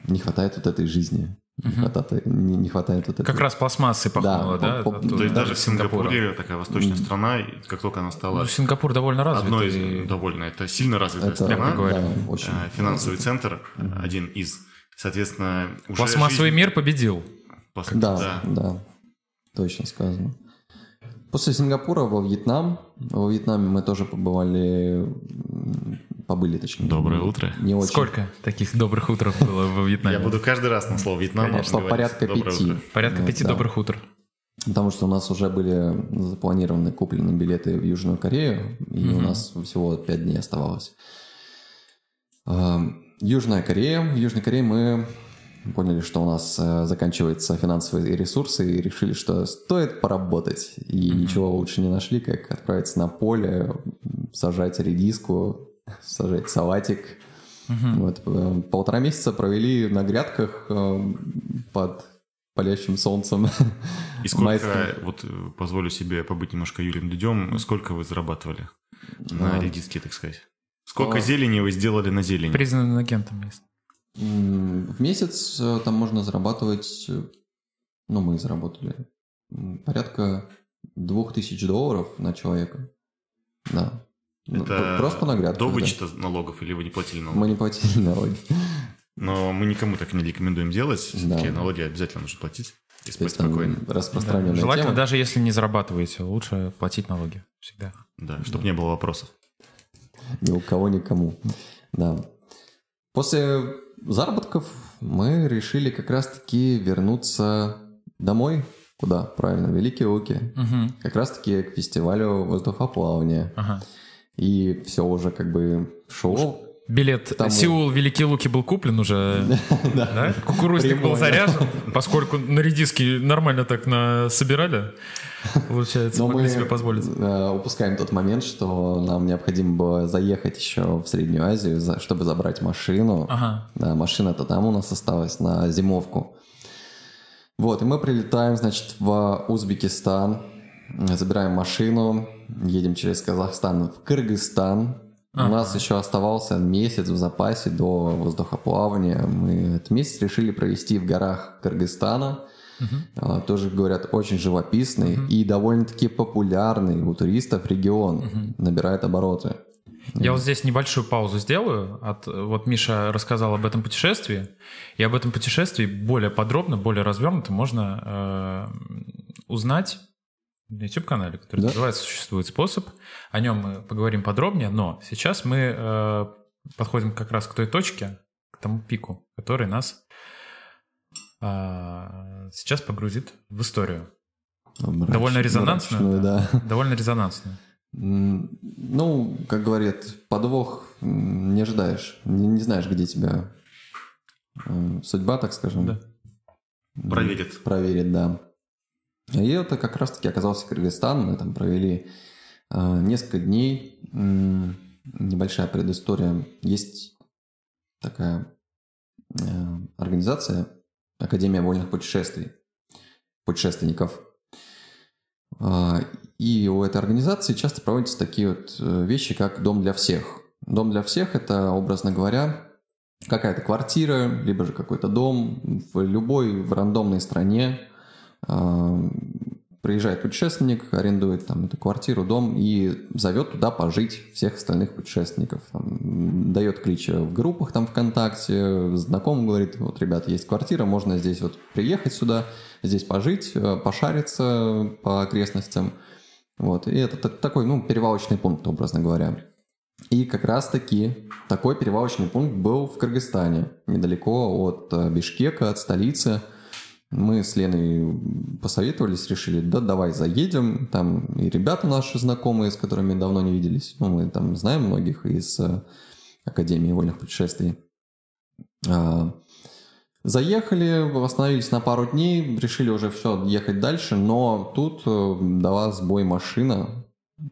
не хватает вот этой жизни. Хватает, не, не хватает вот этой... Как раз пластмассой пахнуло, Да, да? по- по- оттуда, То есть Да, даже. Сингапуре, такая восточная страна, как только она стала Ну, Сингапур довольно одной развитый. из довольно, это сильно развитая Это, страна, да, очень э, финансовый центр, один из. Соответственно, уже Пластмассовый жизнь- мир победил. Пласт- Да, да, точно сказано. После Сингапура во Вьетнам. Во Вьетнаме мы тоже побывали, побыли точнее. Доброе утро. Не очень. Сколько таких добрых утров было во Вьетнаме? Я буду каждый раз на слово Вьетнам порядка пяти. Порядка Вот, пяти добрых утр. Потому что у нас уже были запланированы, куплены билеты в Южную Корею, и у нас всего пять дней оставалось. Эм, Южная Корея. В Южной Корее мы поняли, что у нас э, заканчиваются финансовые ресурсы, и решили, что стоит поработать. И ничего лучше не нашли, как отправиться на поле, сажать редиску, сажать салатик. Мгм. Вот, э, полтора месяца провели на грядках э, под палящим солнцем. И сколько, Майским. вот э, позволю себе побыть немножко Юрием Дудем, сколько вы зарабатывали на А. редиске, так сказать? Сколько А. зелени вы сделали на зелени? Признанным агентом есть. В месяц там можно зарабатывать, ну, мы заработали порядка двух тысяч долларов на человека. Да. Ну, Это просто на грядках, До да. вычета налогов или вы не платили налоги? Мы не платили налоги. Но мы никому так не рекомендуем делать. Все-таки Да. налоги обязательно нужно платить. И спать спокойно. распространенная Желательно, тема. даже если не зарабатываете, лучше платить налоги. Всегда. Да, чтобы не было вопросов. Ни у кого, никому. Да. После заработков мы решили как раз-таки вернуться домой. Куда? Правильно, Великие Луки. Мгм. Как раз-таки к фестивалю воздухоплавания. Ага. И все уже как бы шло. Билет Там- Сеул Великие Луки был куплен уже, да? Кукурузник был заряжен, поскольку на редиски нормально так собирали, получается, Но могли себе позволить. э, упускаем тот момент, что нам необходимо было заехать еще в Среднюю Азию, чтобы забрать машину. Ага. Да, машина-то там у нас осталась на зимовку. Вот, и мы прилетаем, значит, в Узбекистан, забираем машину, едем через Казахстан в Кыргызстан. Ага. У нас еще оставался месяц в запасе до воздухоплавания. Мы этот месяц решили провести в горах Кыргызстана. Угу. Тоже, говорят, очень живописный угу. и довольно-таки популярный у туристов регион. Угу. Набирает обороты. Я вот здесь небольшую паузу сделаю. От, вот Миша рассказал об этом путешествии. И об этом путешествии более подробно, более развернуто можно э, узнать на YouTube-канале, который да? называется «Существует способ». О нем мы поговорим подробнее, но сейчас мы э, подходим как раз к той точке, к тому пику, который нас э, сейчас погрузит в историю. Мрач, довольно резонансную. Да. Довольно резонансную. Ну, как говорят, подвох не ожидаешь, не, не знаешь, где тебя э, судьба, так скажем. Да. Проверит. Проверит, да. И это как раз-таки оказался Кыргызстан. Мы там провели э, несколько дней. Небольшая предыстория. Есть такая э, организация Академия вольных путешествий, путешественников. Э, и у этой организации часто проводятся такие вот э, вещи, как «Дом для всех». «Дом для всех» — это, образно говоря, какая-то квартира, либо же какой-то дом в любой в рандомной стране, приезжает путешественник, арендует там эту квартиру, дом и зовет туда пожить всех остальных путешественников. Там, дает клич в группах там ВКонтакте, знакомым говорит, вот, ребята, есть квартира, можно здесь вот приехать сюда, здесь пожить, э, пошариться по окрестностям. Вот. И это такой, ну, перевалочный пункт, образно говоря. И как раз-таки такой перевалочный пункт был в Кыргызстане, недалеко от э, Бишкека, от столицы – мы с Леной посоветовались, решили, да давай заедем, там и ребята наши знакомые, с которыми давно не виделись, ну, мы там знаем многих из э, Академии вольных путешествий. А, заехали, остановились на пару дней, решили уже все, ехать дальше, но тут э, дала сбой машина,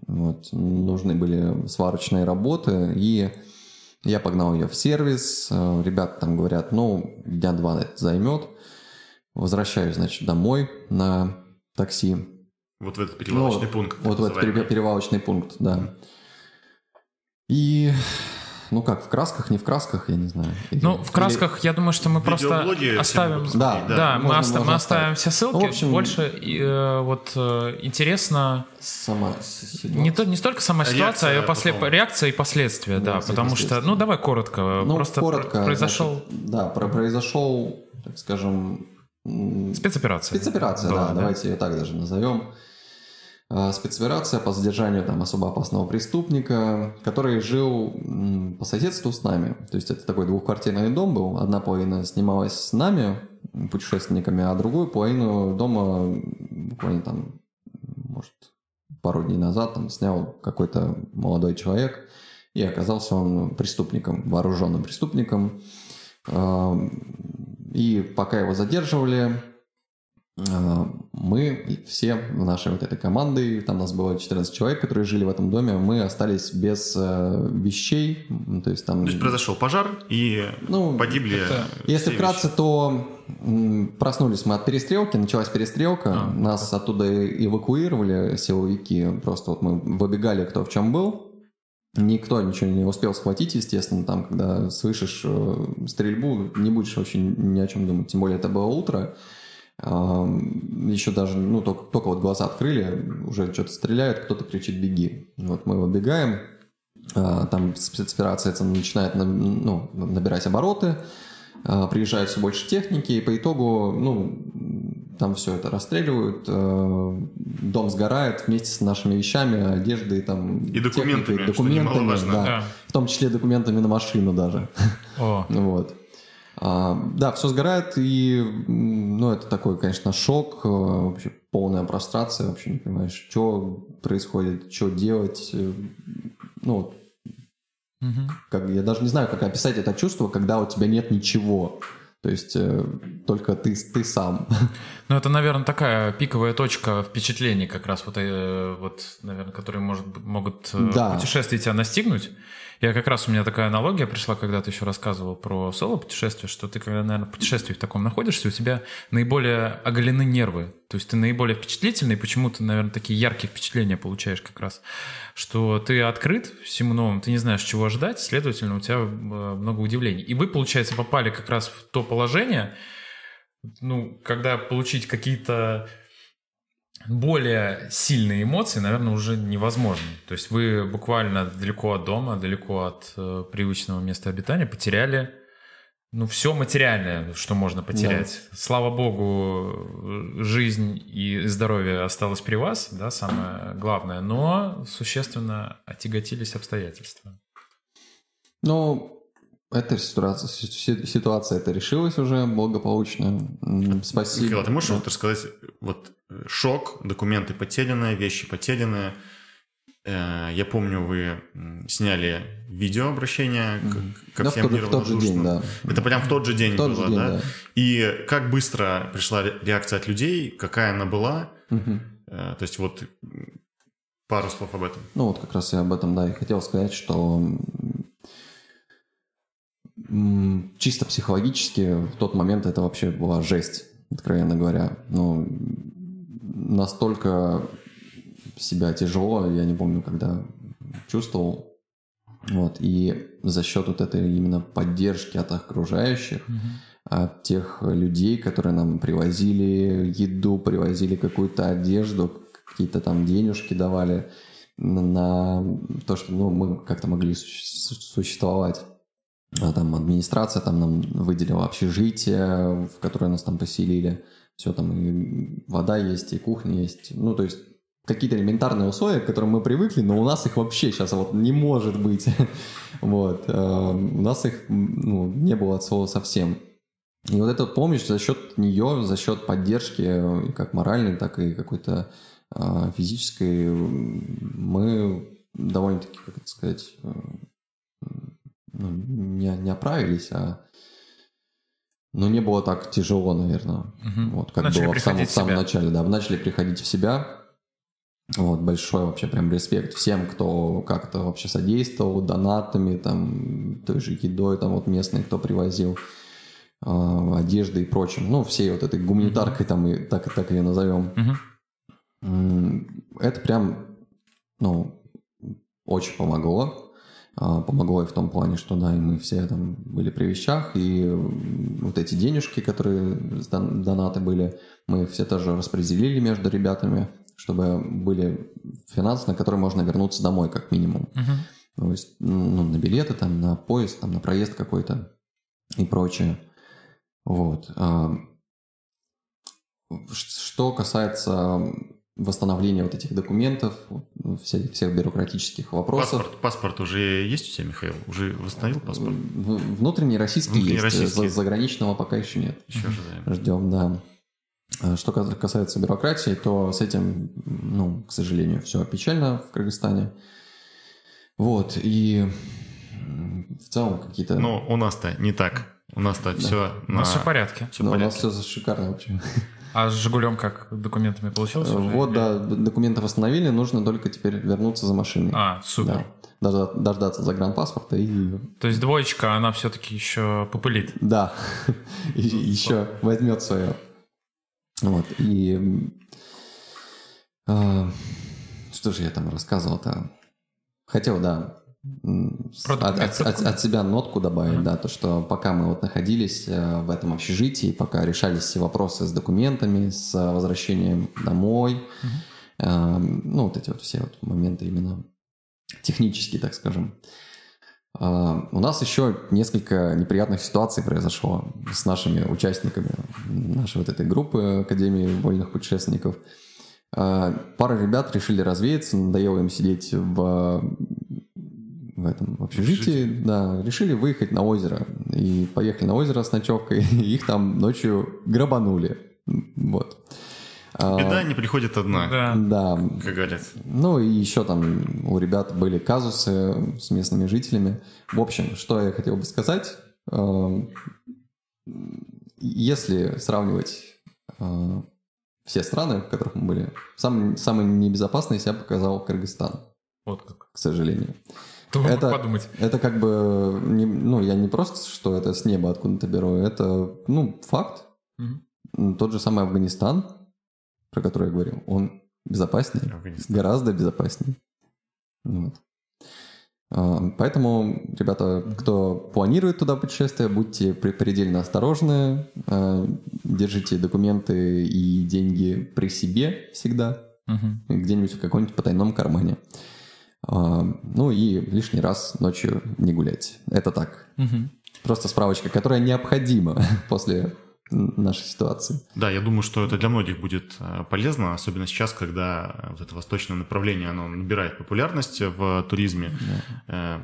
вот, нужны были сварочные работы, и я погнал ее в сервис, э, ребята там говорят, ну, дня два это займет, Возвращаюсь, значит, домой на такси. Вот в этот перевалочный ну, пункт. Вот в этот перевалочный пункт, да. И ну как, в красках, не в красках, я не знаю. Или, ну, в красках, или... я думаю, что мы просто оставим... Да, да, да можно, мы, оста- мы оставим все ссылки. Ну, в общем, Больше э, вот э, интересно... Сама Не, то, не столько сама ситуация, реакция, а после... потом... реакция и последствия, да, да потому что... Ну, давай коротко. Ну, просто коротко. Произошел... Значит, да, произошел, так скажем, Спецоперация. Спецоперация, да, да, да, давайте ее так даже назовем. А, спецоперация по задержанию там особо опасного преступника, который жил по соседству с нами. То есть это такой двухквартирный дом был. Одна половина снималась с нами, путешественниками, а другую половину дома буквально там, может, пару дней назад там снял какой-то молодой человек, и оказался он преступником, вооруженным преступником. И пока его задерживали, а, мы все нашей вот этой командой, там нас было 14 человек, которые жили в этом доме, мы остались без э, вещей, то есть там... То есть произошел пожар и ну, погибли это... Если вкратце, вещи. то проснулись мы от перестрелки, началась перестрелка, а, нас так. оттуда эвакуировали силовики, просто вот мы выбегали кто в чем был, Никто ничего не успел схватить, естественно, там, когда слышишь э, стрельбу, не будешь вообще ни о чем думать. Тем более это было утро. Еще даже, ну, только, только вот глаза открыли, уже что-то стреляют, кто-то кричит «беги». Вот мы выбегаем, а, там спецоперация начинает ну, набирать обороты, а, приезжает все больше техники, и по итогу, ну, там все это расстреливают, э, дом сгорает вместе с нашими вещами, одеждой, там, и документами, техникой, документами да, да. в том числе документами на машину даже. О. вот. А, да, все сгорает, и ну, это такой, конечно, шок, э, вообще полная прострация, вообще не понимаешь, что происходит, что делать. Э, ну, угу. как, я даже не знаю, как описать это чувство, когда у тебя нет ничего. То есть э, только ты, ты сам. Ну, это, наверное, такая пиковая точка впечатлений, как раз вот, э, вот наверное, которые может, могут э, да. путешествие тебя настигнуть. Я как раз, у меня такая аналогия пришла, когда ты еще рассказывал про соло-путешествие, что ты, когда, наверное, в путешествии в таком находишься, у тебя наиболее оголены нервы. То есть ты наиболее впечатлительный, почему-то, наверное, такие яркие впечатления получаешь как раз. Что ты открыт всему новому, ты не знаешь, чего ожидать, следовательно, у тебя э, много удивлений. И вы, получается, попали как раз в то положение, ну, когда получить какие-то более сильные эмоции, наверное, уже невозможно. То есть вы буквально далеко от дома, далеко от э, привычного места обитания потеряли ну, все материальное, что можно потерять. Да. Слава богу, жизнь и здоровье осталось при вас, да, самое главное, но существенно отяготились обстоятельства. Ну, эта ситуация, ситуация это решилась уже благополучно. Спасибо. Михаил, а ты можешь да. вот рассказать, вот э, шок, документы потерянные, вещи потерянные. Э, я помню, вы сняли видеообращение к, ко да, всем в, в тот же день, да. Это прям в тот же день в тот было, же день, да? да? И как быстро пришла реакция от людей, какая она была? Угу. То есть вот пару слов об этом. Ну вот как раз я об этом, да, и хотел сказать, что чисто психологически в тот момент это вообще была жесть, откровенно говоря. Ну, настолько себя тяжело, я не помню, когда чувствовал. Вот, и за счет вот этой именно поддержки от окружающих, mm-hmm. от тех людей, которые нам привозили еду, привозили какую-то одежду, какие-то там денежки давали на то, что ну, мы как-то могли существовать. А там администрация там нам выделила общежитие, в которое нас там поселили. Все там и вода есть, и кухня есть. Ну, то есть какие-то элементарные условия, к которым мы привыкли, но у нас их вообще сейчас вот не может быть. вот. Э, у нас их ну, не было от слова совсем. И вот это, помнишь, за счет нее, за счет поддержки, э, как моральной, так и какой-то э, физической, мы довольно-таки, как это сказать, ну, не, не оправились, а ну, не было так тяжело, наверное. Угу. Вот, как начали было в самом, в самом начале, да. Начали приходить в себя. Вот, большой вообще прям респект всем, кто как-то вообще содействовал донатами, там, той же едой, там вот местные, кто привозил э, одежды и прочим. Ну, всей вот этой гуманитаркой, там, и так, так ее назовем. Угу. Это прям, ну, очень помогло. А, помогло и в том плане, что да, и мы все там были при вещах, и вот эти денежки, которые донаты были, мы все тоже распределили между ребятами, чтобы были финансы, на которые можно вернуться домой, как минимум. Uh-huh. То есть ну, на билеты, там, на поезд, там, на проезд какой-то и прочее. Вот. А, что касается восстановления вот этих документов, всех, всех бюрократических вопросов. Паспорт, паспорт уже есть у тебя, Михаил? Уже восстановил паспорт? Внутренний российский Внутренний есть, российский. заграничного пока еще нет. Еще ожидаем. Ждем, да. А что касается бюрократии, то с этим, ну, к сожалению, все печально в Кыргызстане. Вот, и в целом какие-то... Ну, у нас-то не так. У нас-то да. все У нас на... все в порядке. Все да, порядке. у нас все шикарно вообще. А с «Жигулем» как документами получилось? Уже? Вот, да, документы восстановили, нужно только теперь вернуться за машиной. А, супер. Да. Дождаться загранпаспорта и... То есть двоечка, она все-таки еще попылит? Да, еще возьмет свое. Вот, и... А, что же я там рассказывал-то? Хотел, да, от, от, от, от себя нотку добавить, mm-hmm. да, то, что пока мы вот находились э, в этом общежитии, пока решались все вопросы с документами, с возвращением домой, mm-hmm. э, ну, вот эти вот все вот моменты именно технические, так скажем, э, у нас еще несколько неприятных ситуаций произошло с нашими участниками нашей вот этой группы Академии вольных путешественников. Э, пара ребят решили развеяться, надоело им сидеть в в этом в общежитии, общежитие. да, решили выехать на озеро. И поехали на озеро с ночевкой, и их там ночью грабанули. Вот. А, Беда не приходит одна. Да. да. Как говорят. Ну и еще там у ребят были казусы с местными жителями. В общем, что я хотел бы сказать. А, если сравнивать а, все страны, в которых мы были, самый, самый небезопасный себя показал Кыргызстан. Вот как. К сожалению. Кто бы мог Это- подумать? Это как бы, не- ну, я не просто, что это с неба откуда-то беру, это, ну, факт. М, Тот же самый Афганистан, про который я говорил, он безопаснее, Афганистан. гораздо безопаснее. Вот. А, Поэтому, ребята, кто планирует туда путешествие, будьте пре- предельно осторожны, а, держите документы и деньги при себе всегда, Мгм. где-нибудь в каком-нибудь потайном кармане. А, Ну и лишний раз ночью не гулять. Это так. Мгм. Просто справочка, которая необходима после нашей ситуации. Да, я думаю, что это для многих будет э, полезно, особенно сейчас, когда э, вот это восточное направление, оно набирает популярность в туризме. Э,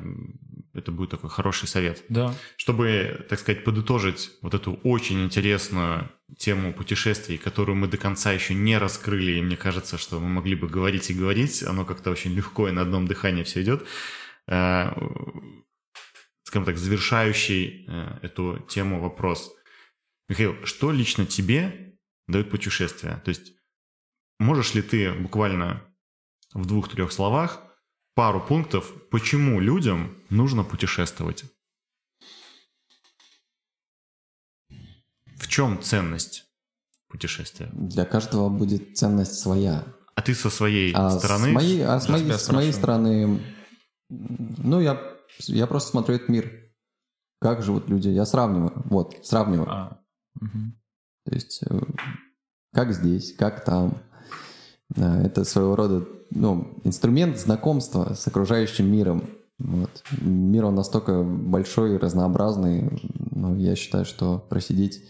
Это будет такой хороший совет. Да. Чтобы, так сказать, подытожить вот эту очень интересную тему путешествий, которую мы до конца еще не раскрыли, и мне кажется, что мы могли бы говорить и говорить, оно как-то очень легко и на одном дыхании все идет. Э, Скажем так, завершающий э, эту тему вопрос. Михаил, что лично тебе дает путешествие? То есть можешь ли ты буквально в двух-трех словах пару пунктов, почему людям нужно путешествовать? В чем ценность путешествия? Для каждого будет ценность своя. А ты со своей А стороны... с моей, а с моей, с моей стороны, ну, я, я просто смотрю этот мир. Как живут люди. Я сравниваю. Вот, сравниваю. А, мгм. То есть, э, как здесь, как там. Это своего рода ну, инструмент знакомства с окружающим миром. Вот. Мир он настолько большой и разнообразный, но я считаю, что просидеть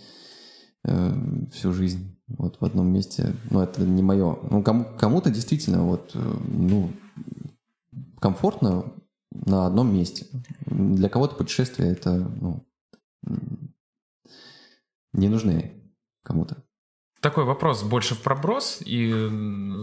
э, всю жизнь вот в одном месте, ну, это не мое. Ну, кому, кому-то действительно вот, э, ну, комфортно на одном месте. Для кого-то путешествия это, ну, не нужны кому-то. Такой вопрос больше в проброс и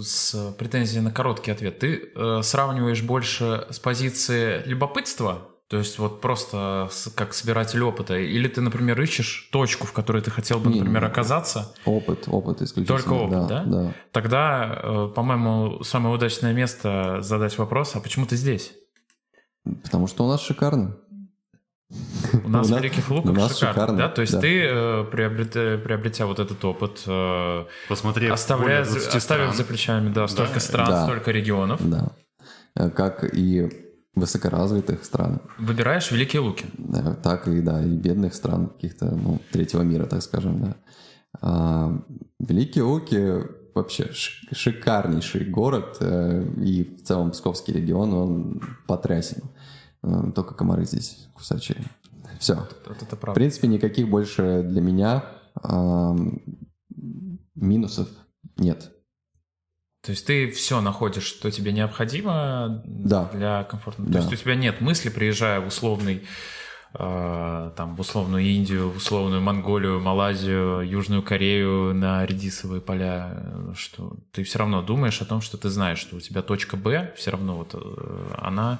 с претензией на короткий ответ. Ты э, сравниваешь больше с позиции любопытства, то есть вот просто как собиратель опыта, или ты, например, ищешь точку, в которой ты хотел бы, например, не. оказаться, Опыт, опыт исключительно. Только опыт, да? Да. тогда, э, по-моему, самое удачное место задать вопрос, а почему ты здесь? Потому что у нас шикарно. У нас в Великих Луках нас шикарно, шикарно, да? То есть да. ты, э, приобретя, приобретя вот этот опыт, э, Посмотрев оставляя, более 20 оставив стран, за плечами, да, столько Да. стран, Да. столько регионов, Да. Э, Как и высокоразвитых стран, выбираешь Великие Луки. да, так и, да, и бедных стран каких-то, ну, третьего мира, так скажем, да. А, Великие Луки вообще шикарнейший город, э, и в целом Псковский регион, он потрясен. Э, Только комары здесь кусачие. Все. Вот это В правда. принципе, никаких больше для меня минусов нет. То есть ты все находишь, что тебе необходимо Да. для комфортного. Да. То есть у тебя нет мысли, приезжая в условный э, там в условную Индию, в условную Монголию, Малайзию, Южную Корею на редисовые поля, э, что ты все равно думаешь о том, что ты знаешь, что у тебя точка Б, все равно вот э, она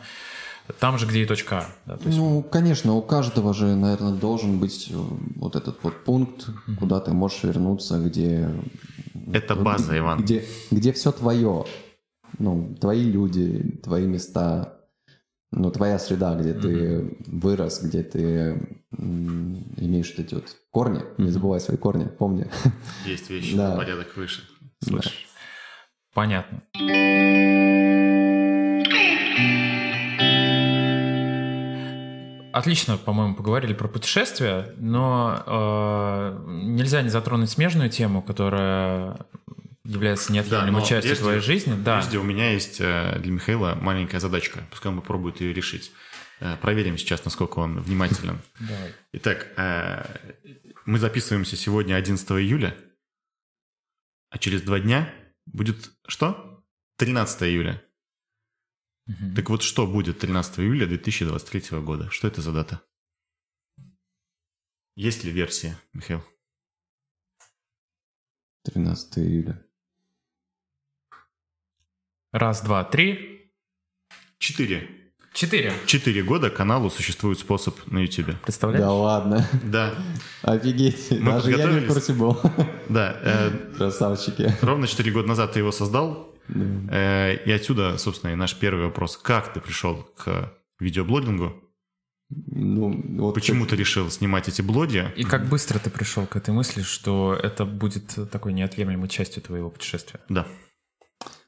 там же, где и точка А. да, то есть Ну, конечно, у каждого же, наверное, должен быть э, вот этот вот пункт, куда ты можешь вернуться, где... Это база, Иван. Где, где все твое. Ну, твои люди, твои места, ну, твоя среда, где ты вырос, где ты м, имеешь вот эти вот корни. Не забывай свои корни, помни. Есть вещи Да. порядок выше. Слышишь? понятно. Отлично, по-моему, поговорили про путешествия, но э, нельзя не затронуть смежную тему, которая является неотъемлемой но частью прежде- твоей жизни. Да, Прежде у меня есть э, для Михаила маленькая задачка. Пускай он попробует ее решить. Э, Проверим сейчас, насколько он внимателен. давай. Итак, э, мы записываемся сегодня 11 июля, а через два дня будет что? 13 июля. Мгм. Так вот, что будет 13 июля 2023 года? Что это за дата? Есть ли версия, Михаил? 13 июля. Раз, два, три, Четыре. четыре. Четыре года каналу существует способ на YouTube. Представляешь? Да ладно. Да, Офигеть. Мы Даже я не в курсе был. да. э, Красавчики. ровно четыре года назад ты его создал, Да. Э, И отсюда, собственно, и наш первый вопрос. Как ты пришел к видеоблогингу? Ну, вот, Почему кстати, ты решил снимать эти блоги? И как быстро ты пришел к этой мысли, что это будет такой неотъемлемой частью твоего путешествия? Да.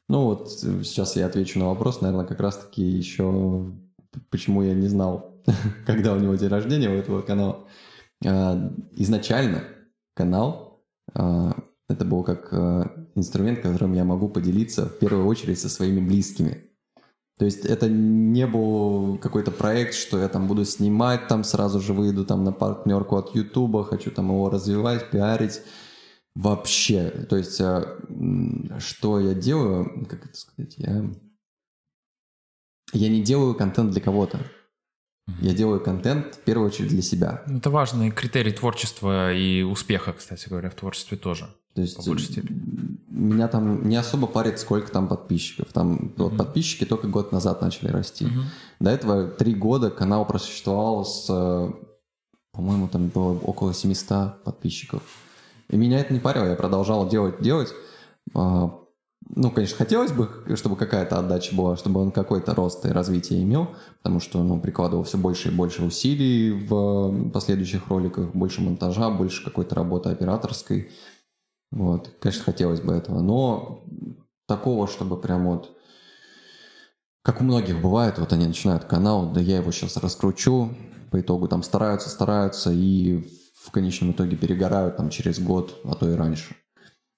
Ну вот э, сейчас я отвечу на вопрос, наверное, как раз-таки еще почему я не знал, когда у него день рождения у этого канала. А, Изначально канал а, это был как а, инструмент, которым я могу поделиться в первую очередь со своими близкими. То есть это не был какой-то проект, что я там буду снимать, там сразу же выйду там на партнерку от Ютуба, хочу там его развивать, пиарить. Вообще, то есть м, что я делаю, как это сказать, я, я не делаю контент для кого-то. Я делаю контент в первую очередь для себя. Это важный критерий творчества и успеха, кстати говоря, в творчестве тоже. То есть По большей степени. меня там не особо парит, сколько там подписчиков. Там вот Мгм. подписчики только год назад начали расти. Мгм. До этого три года канал просуществовал с, э, по-моему, там было около 700 подписчиков. И меня это не парило, я продолжал делать, делать. А, Ну, конечно, хотелось бы, чтобы какая-то отдача была, чтобы он какой-то рост и развитие имел, потому что, ну, прикладывал все больше и больше усилий в последующих роликах, больше монтажа, больше какой-то работы операторской. Вот, конечно, хотелось бы этого, но такого, чтобы прям вот как у многих бывает, вот они начинают канал, да я его сейчас раскручу, по итогу там стараются, стараются и в конечном итоге перегорают там через год, а то и раньше.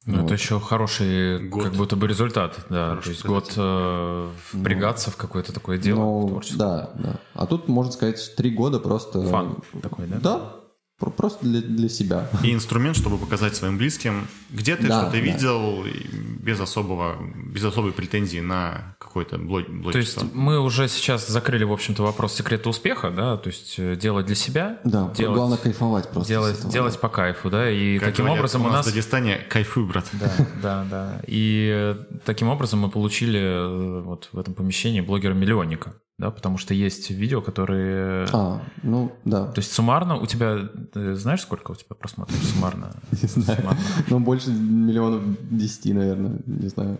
Ну, Вот. это еще хороший, Год. как будто бы результат, да. Хороший То есть год э, впрягаться в какое-то такое дело Ну, творческое. да, да. А тут, можно сказать, три года просто... Фан такой, да? Да, просто для, для себя. И инструмент, чтобы показать своим близким, где ты, Да, что ты да. видел, без особого, без особой претензии на какой-то блог, То есть мы уже сейчас закрыли, в общем-то, вопрос секрета успеха, да, то есть э, делать для себя, Да, делать, главное кайфовать просто. делать, делать по кайфу, да, и Как таким говорят образом у нас... в Дагестане кайфуй, брат. Да, да, да. И таким образом мы получили э, вот в этом помещении блогера-миллионника, да, потому что есть видео, которые... А, ну, да. То есть суммарно у тебя... ты знаешь, сколько у тебя просмотров суммарно? Не знаю. Суммарно. Ну, больше миллионов десяти, наверное, не знаю.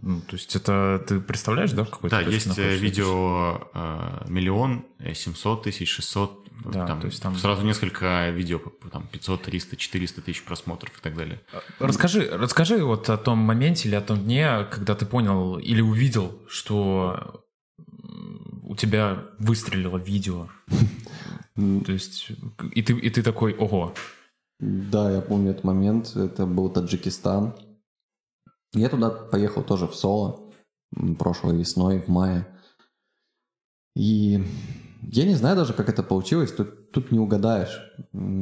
Ну, то есть это ты представляешь, да, в какой-то Да, есть э, видео э, миллион, э, 700 тысяч, 600, Да, там, то есть там- сразу несколько видео, там 500, 300, 400 тысяч просмотров и так далее. Расскажи, расскажи вот о том моменте или о том дне, когда ты понял или увидел, что у тебя выстрелило видео. То есть и ты, и ты такой, ого, Да, я помню этот момент. Это был Таджикистан. Я туда поехал тоже в соло прошлой весной, в мае. И я не знаю даже, как это получилось. Тут, тут не угадаешь.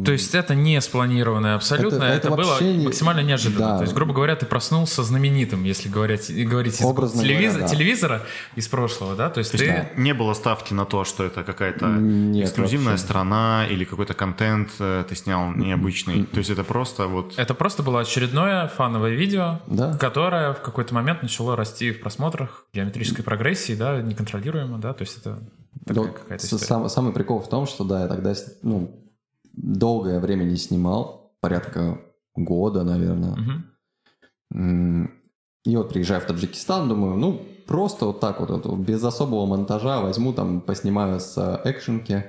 То есть это не спланированное абсолютно, Это- это, это было не- максимально неожиданно. Да. То есть, грубо говоря, ты проснулся знаменитым, если говорить, говорить из Образно телевиз- говоря, да. телевизора из прошлого, да? То есть То ты... есть не было ставки на то, что это какая-то Нет, эксклюзивная вообще. страна или какой-то контент э, ты снял необычный. То есть это просто вот... Это просто было очередное фановое видео, Да. которое в какой-то момент начало расти в просмотрах, геометрической прогрессии, да, неконтролируемо, да, то есть это такая Да, какая-то история. сам- самый прикол в том, что да, я тогда ну, долгое время не снимал, порядка года, наверное. М, И вот приезжаю в Таджикистан, думаю, ну, просто вот так вот, вот, без особого монтажа возьму там, поснимаю с э, экшенки,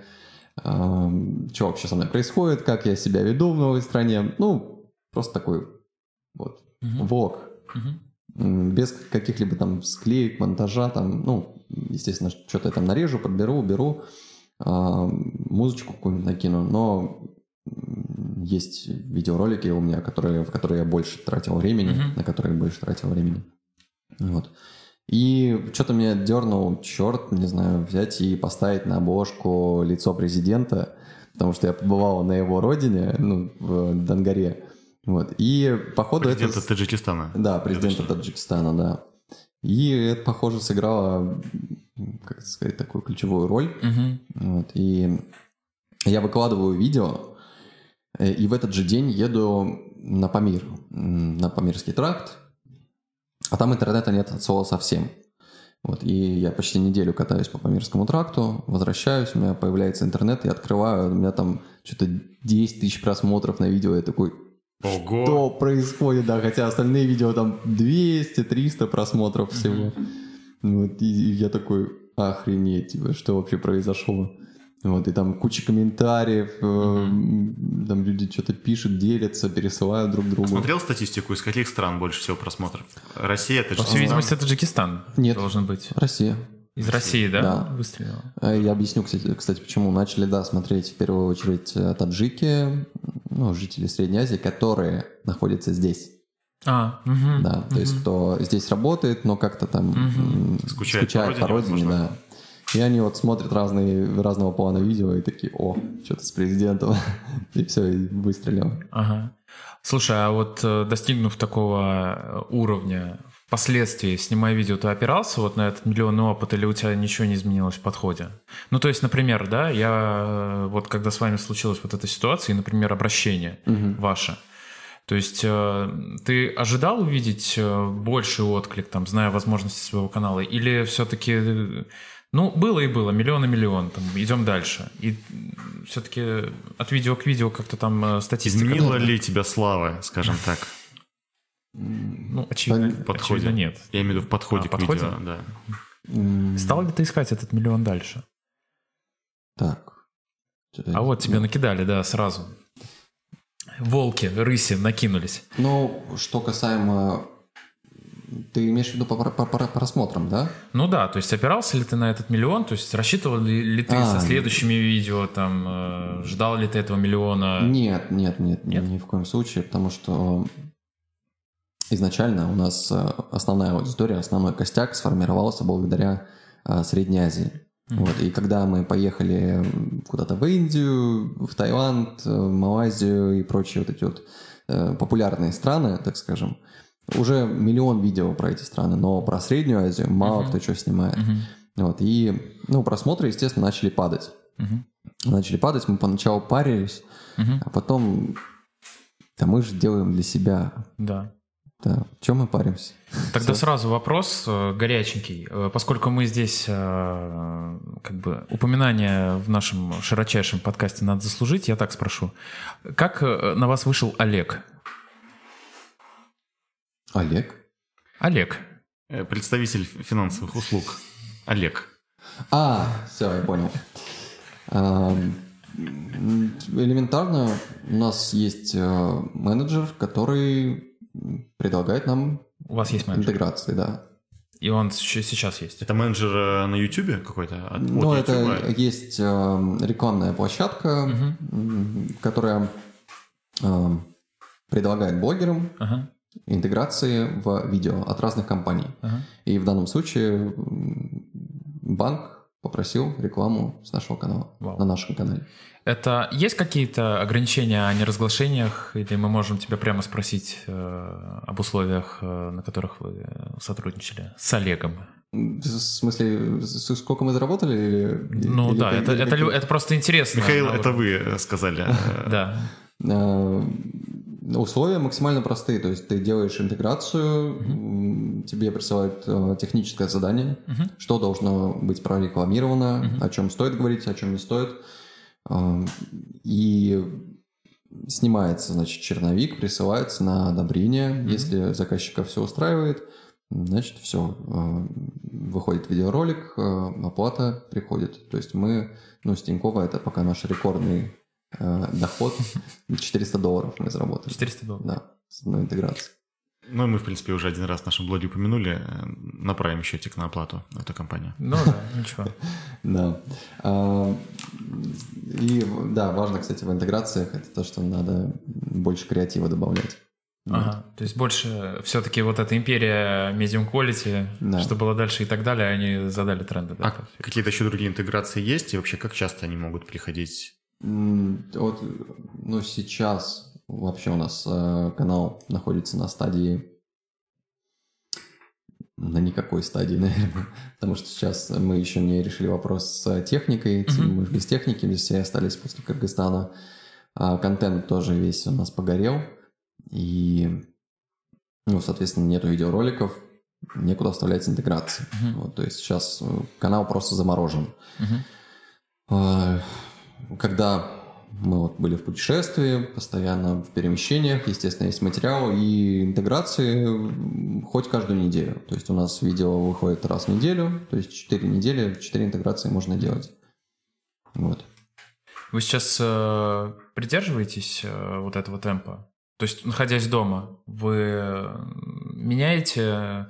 что вообще со мной происходит, как я себя веду в новой стране. Ну, просто такой вот Мгм. влог. М, без каких-либо там склеек, монтажа, там, ну, естественно, что-то я там нарежу, подберу, уберу, музычку какую-нибудь накину, но есть видеоролики у меня, которые, в которые я больше тратил времени, Мгм. на которые я больше тратил времени. Вот. И что-то меня дернул черт, не знаю, взять и поставить на обложку лицо президента, потому что я побывал на его родине, ну, в Донгаре. Вот. И походу это... Президента Таджикистана. Да, президента. Таджикистана, да. И это, похоже, сыграло, как сказать, такую ключевую роль. Мгм. Вот, и я выкладываю видео, э, и в этот же день еду на Памир, на Памирский тракт, а там интернета нет от слова совсем. Вот, и я почти неделю катаюсь по Памирскому тракту, возвращаюсь, у меня появляется интернет, я открываю, у меня там что-то 10 тысяч просмотров на видео, я такой, Ого! что происходит, да, хотя остальные видео там 200-300 просмотров всего. Вот, и, и я такой, охренеть, типа, что вообще произошло. Вот, и там куча комментариев, э, там люди что-то пишут, делятся, пересылают друг другу. Смотрел статистику, из каких стран больше всего просмотров? Россия, По Таджикистан? всей видимости, Таджикистан Нет. должен быть. Россия. Из России, да? Да. Выстрелил. Э, Я объясню, кстати, кстати, почему. Начали, да, смотреть в первую очередь э, таджики, ну, жители Средней Азии, которые находятся здесь. А, мгм, Да, то есть кто здесь работает, но как-то там Мгм. м, Скучает по родине, по родине, да. И они вот смотрят разные, разного плана видео и такие, о, что-то с президентом. И все, и выстрелил. Ага. Слушай, а вот э, достигнув такого э, уровня, впоследствии, снимая видео, ты опирался вот на этот миллионный опыт или у тебя ничего не изменилось в подходе? Ну, то есть, например, да, я э, вот когда с вами случилась вот эта ситуация, и, например, обращение Мгм. ваше, то есть э, ты ожидал увидеть э, больший отклик, там, зная возможности своего канала, или все-таки, ну, было и было, миллион и миллион, там, идем дальше. И все-таки от видео к видео как-то там э, статистика... Изменила ли тебя слава, скажем так? Ну, очевидно, в подходе. очевидно, нет. Я имею в виду в подходе А, к подходе? видео, да. Стал ли ты искать этот миллион дальше? Так. А вот тебе накидали, да, сразу. Волки, рыси накинулись. Ну, что касаемо... Ты имеешь в виду по, по- по- просмотрам, да? Ну да, то есть опирался ли ты на этот миллион? То есть рассчитывал ли, ли ты А. со следующими видео, там, э, ждал ли ты этого миллиона? Нет, нет, нет, Нет? ни в коем случае, потому что изначально у нас э, основная аудитория, основной костяк сформировался благодаря э, Средней Азии. Вот, и когда мы поехали куда-то в Индию, в Таиланд, э, в Малайзию и прочие вот эти вот э, популярные страны, так скажем, уже миллион видео про эти страны, но про Среднюю Азию мало Мгм. кто что снимает. Мгм. Вот, и ну, просмотры, естественно, начали падать. Мгм. Начали падать, мы поначалу парились, Мгм. а потом, да мы же делаем для себя. Да. Да, чем мы паримся? Тогда Всё. сразу вопрос э, горяченький. Э, Поскольку мы здесь, э, как бы, упоминание в нашем широчайшем подкасте надо заслужить, я так спрошу. Как на вас вышел Олег? Олег? Олег. Представитель финансовых услуг. Олег. А, все, я понял. Ам, м, Элементарно, у нас есть менеджер, который предлагает нам У вас есть менеджер? интеграции, да. И он сейчас есть? Это менеджер э, на Ютубе какой-то? От- Ну, от это есть э, рекламная площадка, м, которая э, предлагает блогерам Ага, интеграции в видео от разных компаний. ага. И в данном случае банк попросил рекламу с нашего канала, Вау. на нашем канале. Это есть какие-то ограничения о неразглашениях, или мы можем тебя прямо спросить э, об условиях, э, на которых вы сотрудничали с Олегом? В смысле, сколько мы заработали? Или, Ну или да, это, или это, какие- это просто интересно. Михаил, это вы э, сказали. Да. Э, Условия максимально простые, то есть ты делаешь интеграцию, тебе присылают э, техническое задание, что должно быть прорекламировано, Мгм. о чем стоит говорить, о чем не стоит. И снимается, значит, черновик, присылается на одобрение. Если заказчика все устраивает, значит, все. Выходит видеоролик, э, оплата приходит. То есть мы, ну, с Тинькова это пока наш рекордный э, доход. 400 долларов мы заработали. 400 долларов. Да, с одной интеграции. Ну, и мы, в принципе, уже один раз в нашем блоге упомянули. э, Направим счетик на оплату эту компанию. Ну да, ничего. Да. А, И да, важно, кстати, в интеграциях это то, что надо больше креатива добавлять. Ага. То есть больше все-таки вот эта империя medium quality, Да. что было дальше и так далее, они задали тренды. Да, А какие-то еще другие интеграции есть? И вообще, как часто они могут приходить? Вот, ну, сейчас вообще у нас э, канал находится на стадии на никакой стадии, наверное. Потому что сейчас мы еще не решили вопрос с техникой. Мгм. Мы же без техники, без все остались после Кыргызстана. А контент тоже весь у нас погорел. И, ну, соответственно, нету видеороликов, некуда вставлять интеграции. Мгм. Вот, то есть сейчас э, канал просто заморожен. А, Когда мы вот были в путешествии, постоянно в перемещениях, естественно, есть материал и интеграции хоть каждую неделю. То есть у нас видео выходит раз в неделю, то есть 4 недели, 4 интеграции можно делать. Вот. Вы сейчас э, придерживаетесь э, вот этого темпа? То есть, находясь дома, вы меняете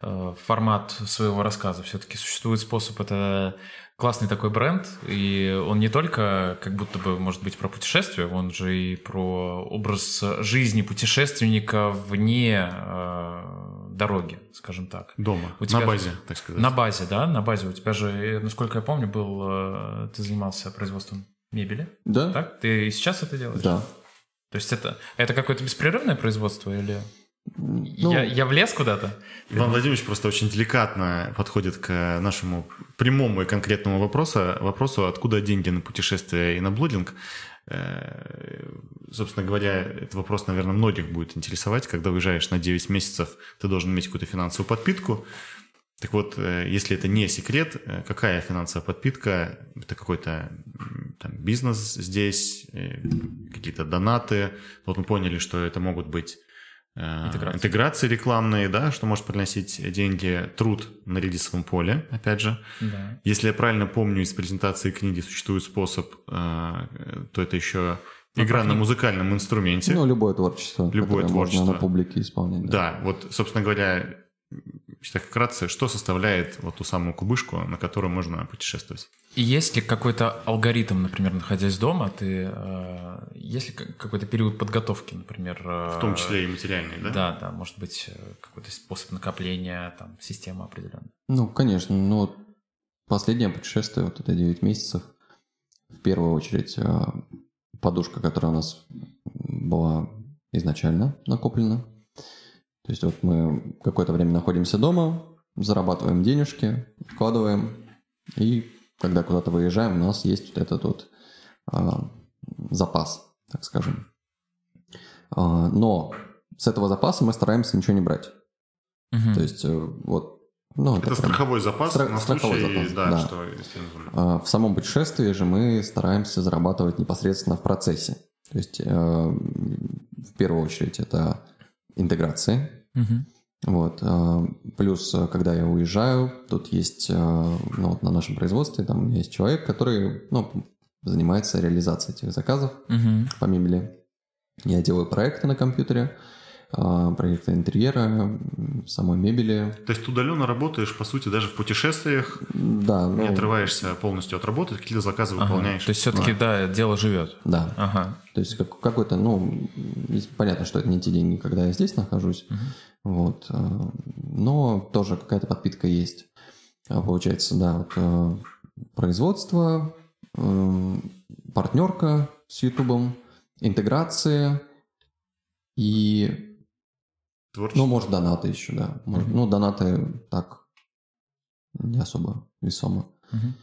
э, формат своего рассказа? Все-таки существует способ это классный такой бренд, и он не только как будто бы может быть про путешествие, он же и про образ жизни путешественника вне э, дороги, скажем так. Дома, У тебя на же- базе, так сказать. На базе, да, на базе. У тебя же, э, насколько я помню, был, э, ты занимался производством мебели, Да? так? Ты и сейчас это делаешь? Да. То есть это, это какое-то беспрерывное производство или Ну, я, я влез куда-то? Иван Владимирович просто очень деликатно подходит к нашему прямому и конкретному вопросу, вопросу, откуда деньги на путешествия и на блогинг. Э, Собственно говоря, этот вопрос, наверное, многих будет интересовать. Когда уезжаешь на 9 месяцев, ты должен иметь какую-то финансовую подпитку. Так вот, э, если это не секрет, э, какая финансовая подпитка? Это какой-то там, бизнес здесь, какие-то донаты. Вот мы поняли, что это могут быть Интеграции. интеграции рекламные, да, что может приносить деньги, труд на релизовом поле, опять же. Да. Если я правильно помню, из презентации книги существует способ, э, то это еще Ну, игра на музыкальном инструменте. ну, любое творчество, Любое творчество. можно на публике исполнять. Да, вот, собственно говоря, если так вкратце, что составляет вот ту самую кубышку, на которой можно путешествовать? И есть ли какой-то алгоритм, например, находясь дома, ты э, есть ли ка- какой-то период подготовки, например? э, В том числе и материальный, да? Да, да, может быть, э, какой-то способ накопления, там, система определенная. Ну, конечно. Ну, вот последнее путешествие, вот это 9 месяцев, в первую очередь э, подушка, которая у нас была изначально накоплена. То есть вот мы какое-то время находимся дома, зарабатываем денежки, вкладываем, и когда куда-то выезжаем, у нас есть вот этот вот а, запас, так скажем. А, но с этого запаса мы стараемся ничего не брать. Мгм. То есть э, вот... Ну, Это прям- страховой запас Стра- на страховой случай, запас, да, да. что если. А В самом путешествии же мы стараемся зарабатывать непосредственно в процессе. То есть, э, в первую очередь, это интеграции. Мгм. Вот. а, Плюс, э, когда я уезжаю, тут есть, э, ну, вот на нашем производстве, там у меня есть человек, который, ну, занимается реализацией этих заказов Мгм. по мебели. Я делаю проекты на компьютере, а, проекты интерьера, самой мебели. То есть ты удаленно работаешь, по сути, даже в путешествиях, Да, ну, не отрываешься полностью от работы, какие-то заказы Ага. выполняешь. То есть все-таки, да, дело живет. да. Ага. То есть как- какой-то, ну, понятно, что это не те деньги, когда я здесь нахожусь, Мгм. вот, э, но тоже какая-то подпитка есть. А Получается, да, вот, производство, партнерка с Ютубом, интеграция и, Творчество. ну, может, донаты еще, да. Может, Мгм. ну, донаты так не особо весомо. Мгм.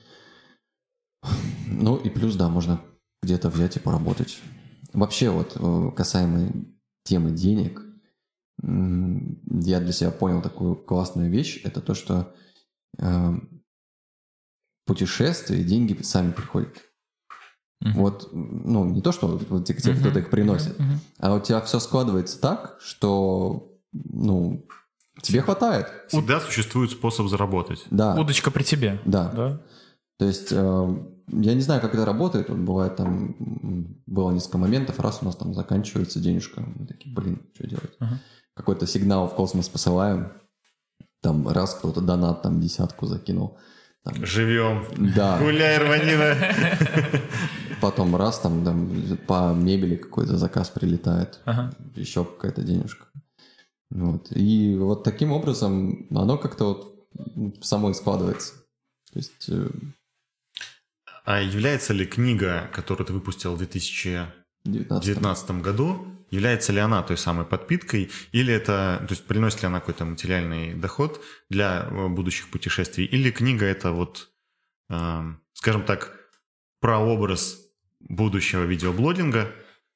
Ну и плюс, да, можно где-то взять и поработать. Вообще вот э, касаемо темы денег, я для себя понял такую классную вещь. Это то, что э, путешествия деньги сами приходят. Мгм. Вот, ну, не то, что вот вот те, те, Мгм. кто-то их приносит, Мгм. а у тебя все складывается так, что, ну, тебе хватает. Всегда существует способ заработать. Да, Удочка при тебе. да. Да? То есть, э, я не знаю, как это работает. Вот бывает там, было несколько моментов, раз у нас там заканчивается денежка. Мы такие, блин, что делать? Ага. Какой-то сигнал в космос посылаем. Там раз кто-то донат там десятку закинул. Там, Живем. да, Гуляй, рванина. потом раз там, там по мебели какой-то заказ прилетает. Ага. Еще какая-то денежка. Вот. И вот таким образом оно как-то вот само и складывается. То есть, э, А является ли книга, которую ты выпустил в 2019 в 19 году, является ли она той самой подпиткой, или это, то есть приносит ли она какой-то материальный доход для э, будущих путешествий, или книга это вот, э, скажем так, прообраз будущего видеоблогинга,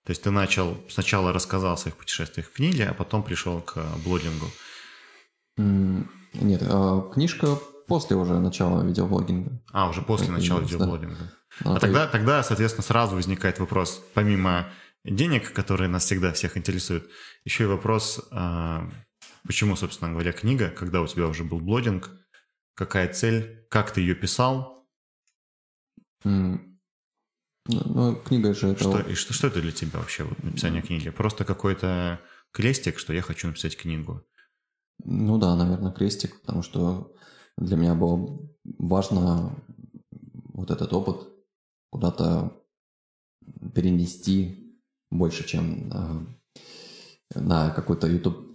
то есть ты начал, сначала рассказал о своих путешествиях в книге, а потом пришел к блогингу. М, Нет, а, книжка после уже начала видеоблогинга. А, уже после Это начала есть, да. видеоблогинга. А, а тогда, тогда, соответственно, сразу возникает вопрос, помимо денег, которые нас всегда всех интересуют, еще и вопрос, а, почему, собственно говоря, книга, когда у тебя уже был блогинг, какая цель, как ты ее писал? Mm. Ну, ну, книга же это... Что, и что, что это для тебя вообще, вот, написание книги? Просто какой-то крестик, что я хочу написать книгу? Ну да, наверное, крестик, потому что для меня было важно вот этот опыт куда-то перенести больше, чем на, на какую-то YouTube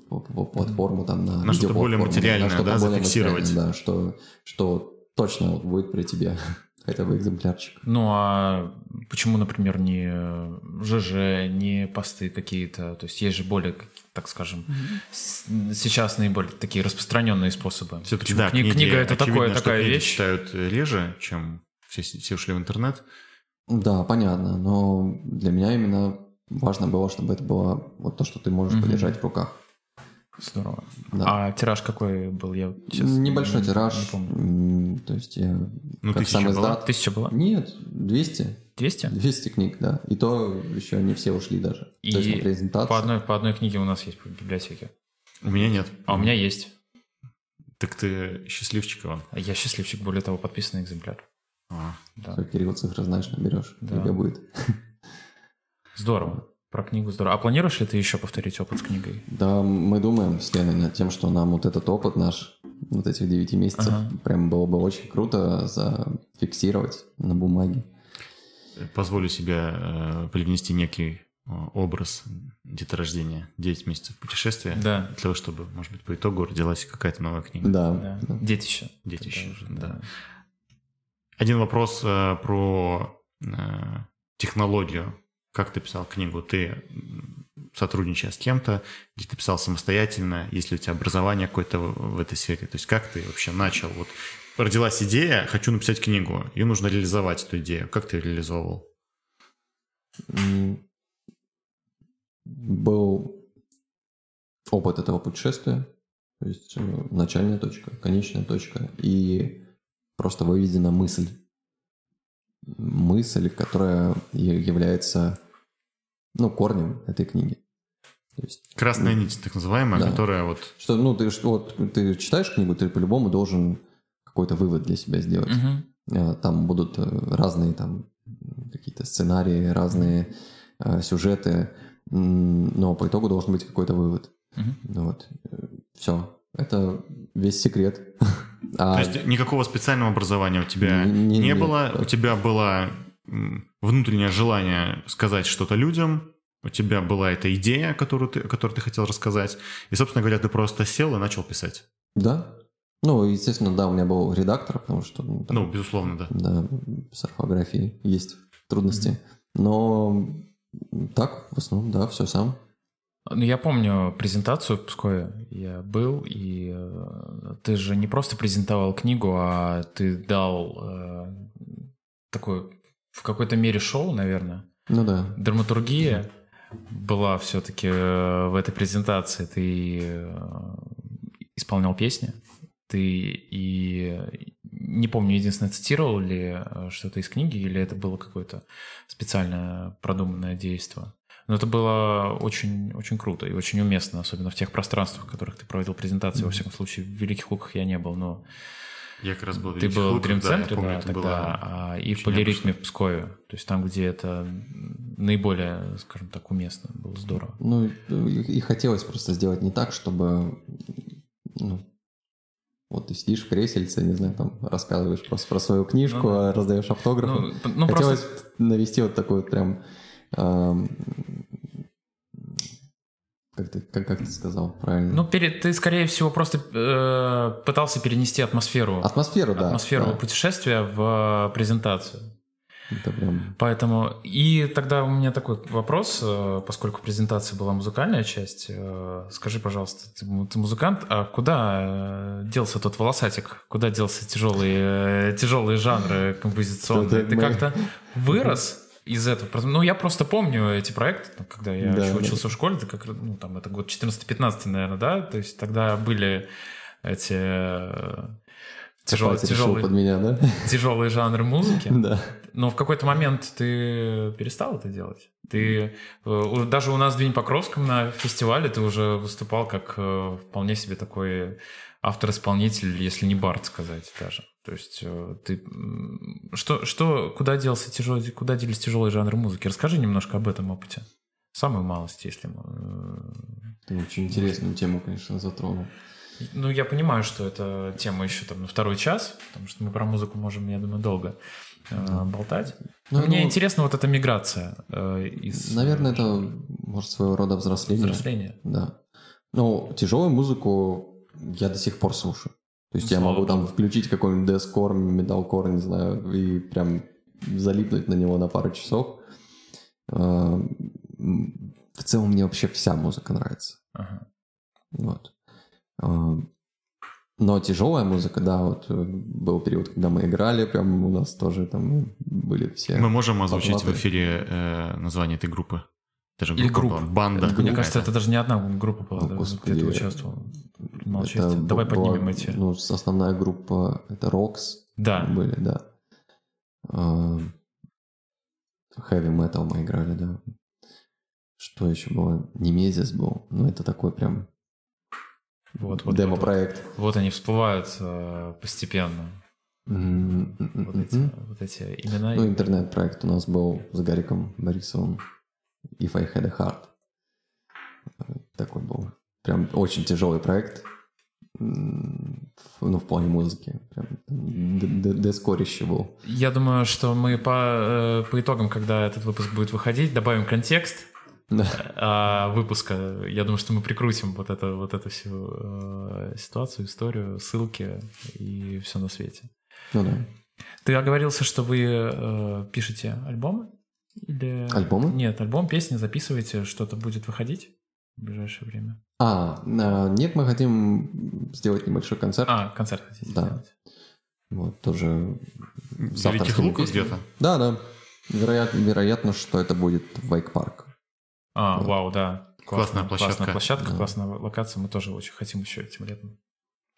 платформу, там, на, на что-то более материальное, на что да, более зафиксировать. Да, что, что точно будет при тебе хотя бы экземплярчик. Ну, а почему, например, не ЖЖ, не посты какие-то? То есть есть же более, так скажем, mm-hmm. сейчас наиболее такие распространенные способы. Все-таки, да, книга, книга это очевидно, такое, такая вещь. читают реже, чем все, все ушли в интернет. Да, понятно, но для меня именно важно было, чтобы это было вот то, что ты можешь mm-hmm. подержать в руках. Здорово. Да. А тираж какой был? Я сейчас Небольшой не, тираж. Не помню. То есть я ну, как сам издат... Была? Тысяча была? Нет, 200. 200? 200 книг, да. И то еще не все ушли даже. И то есть на презентацию. По одной, по одной книге у нас есть в библиотеке. У меня нет. А у меня есть. Так ты счастливчик, Иван. Я счастливчик, более того, подписанный экземпляр. А, да. Кирилл, цифры знаешь, наберешь. Да. Тебе будет. Здорово. Про книгу здорово. А планируешь ли ты еще повторить опыт с книгой? Да, мы думаем с Леной над тем, что нам вот этот опыт наш, вот этих 9 месяцев, ага. прям было бы очень круто зафиксировать на бумаге. Позволю себе э, привнести некий э, образ деторождения. 9 месяцев путешествия. Да. Для того, чтобы, может быть, по итогу родилась какая-то новая книга. Да. да. да. Детище. Детище, уже, да. да. Один вопрос э, про э, технологию как ты писал книгу? Ты сотрудничая с кем-то, где ты писал самостоятельно, если у тебя образование какое-то в, этой сфере, то есть как ты вообще начал? Вот родилась идея, хочу написать книгу, ее нужно реализовать, эту идею. Как ты реализовывал? Был опыт этого путешествия, то есть э, начальная точка, конечная точка, и просто выведена мысль мысль, которая является ну, корнем этой книги. То есть, Красная нить, так называемая, да. которая вот... Что, ну, ты, что, вот, ты читаешь книгу, ты по-любому должен какой-то вывод для себя сделать. Угу. Там будут э, разные там какие-то сценарии, разные э, сюжеты, но по итогу должен быть какой-то вывод. Угу. Вот. Все. Это весь секрет. А... То есть никакого специального образования у тебя не, не, не было, нет. у тебя было внутреннее желание сказать что-то людям, у тебя была эта идея, которую ты, которую ты хотел рассказать, и, собственно говоря, ты просто сел и начал писать. Да. Ну, естественно, да, у меня был редактор, потому что... Ну, там, ну безусловно, да. Да, с орфографией есть трудности. Mm-hmm. Но так, в основном, да, все сам. Ну, я помню презентацию в Пскове. Я был, и э, ты же не просто презентовал книгу, а ты дал э, такое в какой-то мере шоу, наверное. Ну да. Драматургия была все-таки э, в этой презентации. Ты э, исполнял песни, ты и не помню, единственное, цитировал ли что-то из книги, или это было какое-то специально продуманное действие. Но это было очень, очень круто и очень уместно, особенно в тех пространствах, в которых ты проводил презентации. Mm-hmm. Во всяком случае, в Великих Луках я не был, но... Я как раз был в Ты был в Дрим-центре, да, да, тогда, было а, и в Полиритме в Пскове. То есть там, где это наиболее, скажем так, уместно. Было здорово. Ну, и, и хотелось просто сделать не так, чтобы... Ну, вот ты сидишь в кресельце, не знаю, там рассказываешь просто про свою книжку, ну, а раздаешь автографы. Ну, ну, Хотелось просто... навести вот такой вот прям как ты, как, как ты сказал правильно? Ну, перед, ты, скорее всего, просто э, пытался перенести атмосферу. Атмосферу, да. Атмосферу да. путешествия в презентацию. Это прям... Поэтому... И тогда у меня такой вопрос, э, поскольку презентация была музыкальная часть. Э, скажи, пожалуйста, ты, ты музыкант, а куда э, делся тот волосатик? Куда делся тяжелые, тяжелые жанры композиционные? Ты как-то вырос? Из этого. Ну, я просто помню эти проекты, когда я да, учился да. в школе, это как, ну, там, это год 14-15, наверное, да, то есть тогда были эти Тяжелый, Копать решил тяжелый, под меня, да? тяжелый жанр музыки. Да. Но в какой-то момент ты перестал это делать. Ты э, даже у нас в День Покровском на фестивале ты уже выступал как э, вполне себе такой автор-исполнитель, если не бард сказать даже. То есть э, ты что что куда делся тяжелый куда делись тяжелые жанры музыки? Расскажи немножко об этом опыте. Самую малость, если Ты очень интересную тему, конечно, затронул. ну, я понимаю, что это тема еще там на второй час, потому что мы про музыку можем, я думаю, долго э, болтать. Ну, Мне ну, интересна вот эта миграция э, из Наверное, это, может, своего рода взросление. взросления. Да. Ну, тяжелую музыку я до сих пор слушаю. То есть Ну, я могу там включить какой-нибудь дескор, металкор, не знаю, и прям залипнуть на него на пару часов. А, В целом мне вообще вся музыка нравится. Ага. Вот. А, Но тяжелая музыка, да, вот э, был период, когда мы играли, прям у нас тоже там были все. Мы можем озвучить в Поплаты. эфире э, название этой группы. Это же Или группа, групп. банда. Это Мне группа. кажется, это даже не одна группа была, господи. где ты участвовал. Это. Давай была, поднимем эти. Ну, основная группа это Рокс. Да. Были, да. А, Heavy Metal мы играли, да. Что еще было? Немезис был. Ну, это такой прям Вот, вот, демо-проект. Вот, вот они всплывают э, постепенно. М, Вот эти, вот эти имена. Ну, интернет-проект у нас был с Гариком Борисовым. If I Had a Heart. Такой был. Прям очень тяжелый проект. Ну, в плане музыки. Прям дескорище был. Я думаю, что мы по, э, по итогам, когда этот выпуск будет выходить, добавим контекст Да. а, выпуска. Я думаю, что мы прикрутим вот, это, вот эту всю э, ситуацию, историю, ссылки и все на свете. Ну да. Ты оговорился, что вы э, пишете альбомы? Или... Альбомы? Нет, альбом, песни записываете, что-то будет выходить в ближайшее время. А, а, нет, мы хотим сделать небольшой концерт. А, концерт хотите Да. сделать? Вот, тоже В Великих Луках где-то. Да, да. Вероятно, вероятно, что это будет Вейк Парк. А, Вот. вау, да. Классная площадка. Классная площадка, Да. классная локация. Мы тоже очень хотим еще этим летом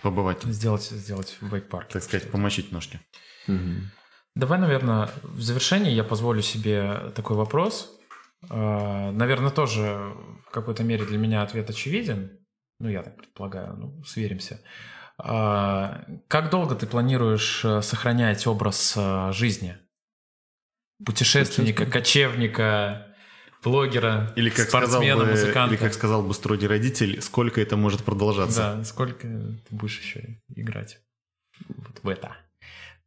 Побывать, сделать, сделать в вейк-парке. так сказать, помочить ножки. Мгм. Давай, наверное, в завершении я позволю себе такой вопрос. А, Наверное, тоже в какой-то мере для меня ответ очевиден. Ну, я так предполагаю, ну, сверимся. А, Как долго ты планируешь э, сохранять образ э, жизни? Путешественника, кочевника, блогера, Или как, сказал спортсмена, бы, музыканта. или как сказал бы строгий родитель, сколько это может продолжаться. Да, сколько ты будешь еще играть вот в это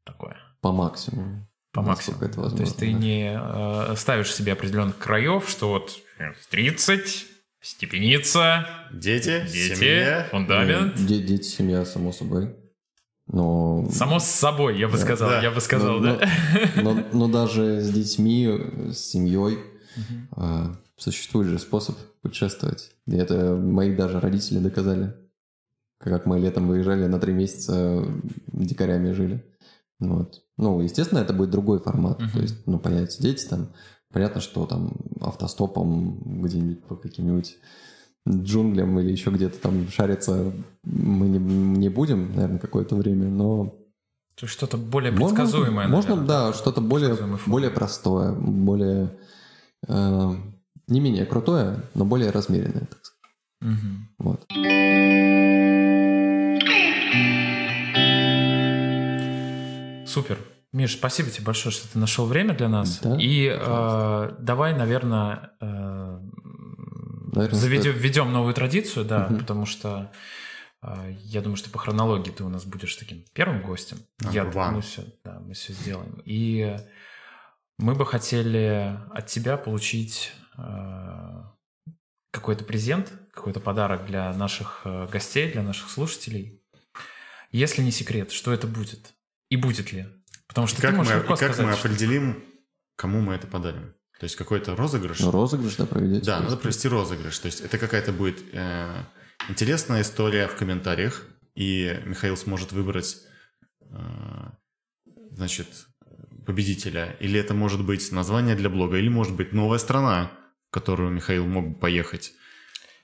такое? По максимуму. По максимуму. это возможно, То есть ты да. не э, ставишь себе определенных краев, что вот э, 30, степеница, Дети, дети, семья. фундамент. Де- дети, семья, само собой. Но, Само с собой, я бы Да, сказал, да. я бы сказал, но, да. но, но даже с детьми, с семьей Мгм. а, существует же способ путешествовать. И это мои даже родители доказали. Как мы летом выезжали на три месяца дикарями жили. Вот. Ну, естественно, это будет другой формат. Мгм. То есть, ну, появятся дети там. Понятно, что там автостопом где-нибудь по каким-нибудь джунглям или еще где-то там шариться мы не, не будем, наверное, какое-то время, но То есть что-то более предсказуемое. Можно, наверное, да, что-то более, более простое, более э, не менее крутое, но более размеренное, так сказать. Мгм. Вот. Супер. Миш, спасибо тебе большое, что ты нашел время для нас. Да, И э, давай, наверное, э, Наверное, заведем, введем новую традицию, да, Мгм. потому что э, я думаю, что по хронологии ты у нас будешь таким первым гостем. Number я, one. мы все, да, мы все сделаем. И мы бы хотели от тебя получить э, какой-то презент, какой-то подарок для наших э, гостей, для наших слушателей. Если не секрет, что это будет? И будет ли? Потому что Как, ты мы, можешь и легко как сказать, мы что- определим, кому мы это подарим? То есть какой-то розыгрыш? Ну, розыгрыш, да, проведете? Да, надо провести розыгрыш. То есть это какая-то будет э, интересная история в комментариях, и Михаил сможет выбрать, э, значит, победителя. Или это может быть название для блога, или может быть новая страна, в которую Михаил мог бы поехать.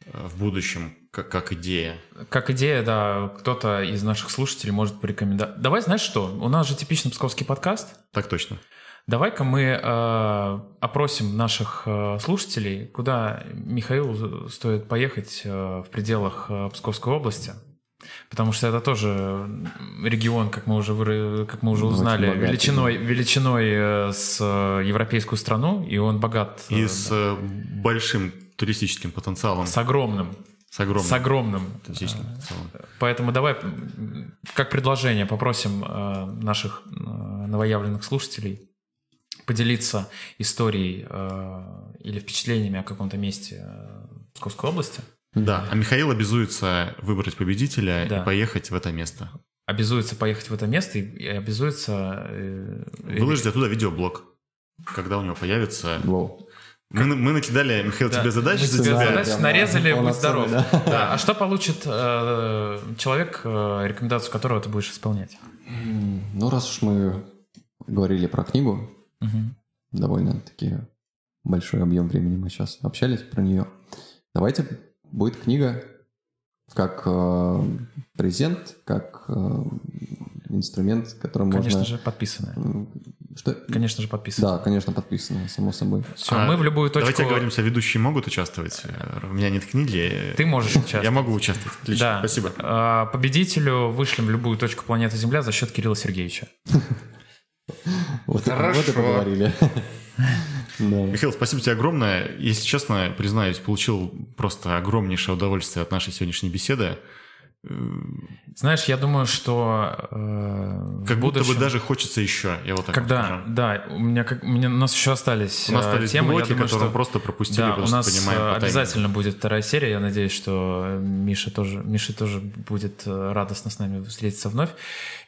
э, в будущем, как, как идея. Как идея, да, кто-то из наших слушателей может порекомендовать. Давай, знаешь что, у нас же типичный псковский подкаст. Так точно. Давай-ка мы э, опросим наших э, слушателей, куда Михаилу стоит поехать э, в пределах э, Псковской области. Потому что это тоже регион, как мы уже, вы- как мы уже узнали, богатый, величиной, величиной э, с э, европейскую страну, и он богат э, И с большим туристическим потенциалом, с огромным. С огромным С огромным. туристическим потенциалом. Поэтому давай, как предложение, попросим э, наших э, новоявленных слушателей поделиться историей э, или впечатлениями о каком-то месте э, Псковской области. Да, а Михаил обязуется выбрать победителя Да. и поехать в это место. Обязуется поехать в это место и, обязуется... э, Выложить оттуда видеоблог, когда у него появится. Воу. Мы, мы накидали, Михаил, Да, тебе задачи мы за тебе задачи Прям нарезали, будь здоров. да. Да, А что получит э, человек, э, рекомендацию которого ты будешь исполнять? Ну, раз уж мы говорили про книгу, Мгм. довольно-таки большой объем времени мы сейчас общались про нее. Давайте будет книга как э, презент, как э, инструмент, которым Конечно можно... же, подписанная. Что? Конечно же, подписанная. Да, конечно, подписано, само собой. Все, А, мы в любую точку... Давайте оговоримся, ведущие могут участвовать. Э, У меня нет книги. Ты можешь участвовать. Я могу участвовать. Отлично, Да. спасибо. А, Победителю вышлем в любую точку планеты Земля за счет Кирилла Сергеевича. Вот, Хорошо. вот и поговорили. Да. Михаил, спасибо тебе огромное. Если честно, признаюсь, получил просто огромнейшее удовольствие от нашей сегодняшней беседы. Знаешь, я думаю, что э, Как будто бы будущем, даже хочется еще. Я вот так когда, скажу. да, у меня, как, у меня у нас еще остались, У нас э, остались темы, я блоки, думаю, которые что просто пропустили, да, потому у что нас понимаем э, по обязательно будет вторая серия. Я надеюсь, что Миша тоже, Миша тоже будет э, радостно с нами встретиться вновь.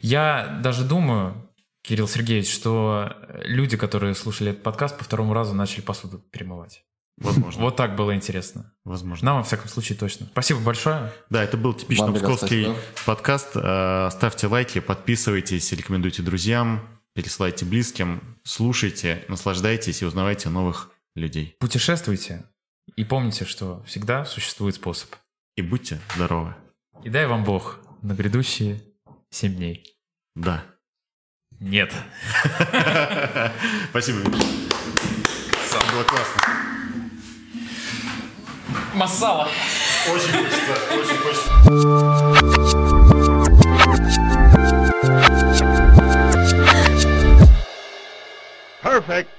Я даже думаю, Кирилл Сергеевич, что люди, которые слушали этот подкаст, по второму разу начали посуду перемывать. Возможно. Вот так было интересно. Возможно. Нам, во всяком случае, точно. Спасибо большое. Да, это был типично псковский спасибо. подкаст. Э, Ставьте лайки, подписывайтесь, рекомендуйте друзьям, пересылайте близким, слушайте, наслаждайтесь и узнавайте новых людей. Путешествуйте и помните, что всегда существует способ. И будьте здоровы. И дай вам Бог на грядущие семь дней. Да. Нет. Спасибо. Было классно. Массала. Очень хочется, очень хочется. Perfect.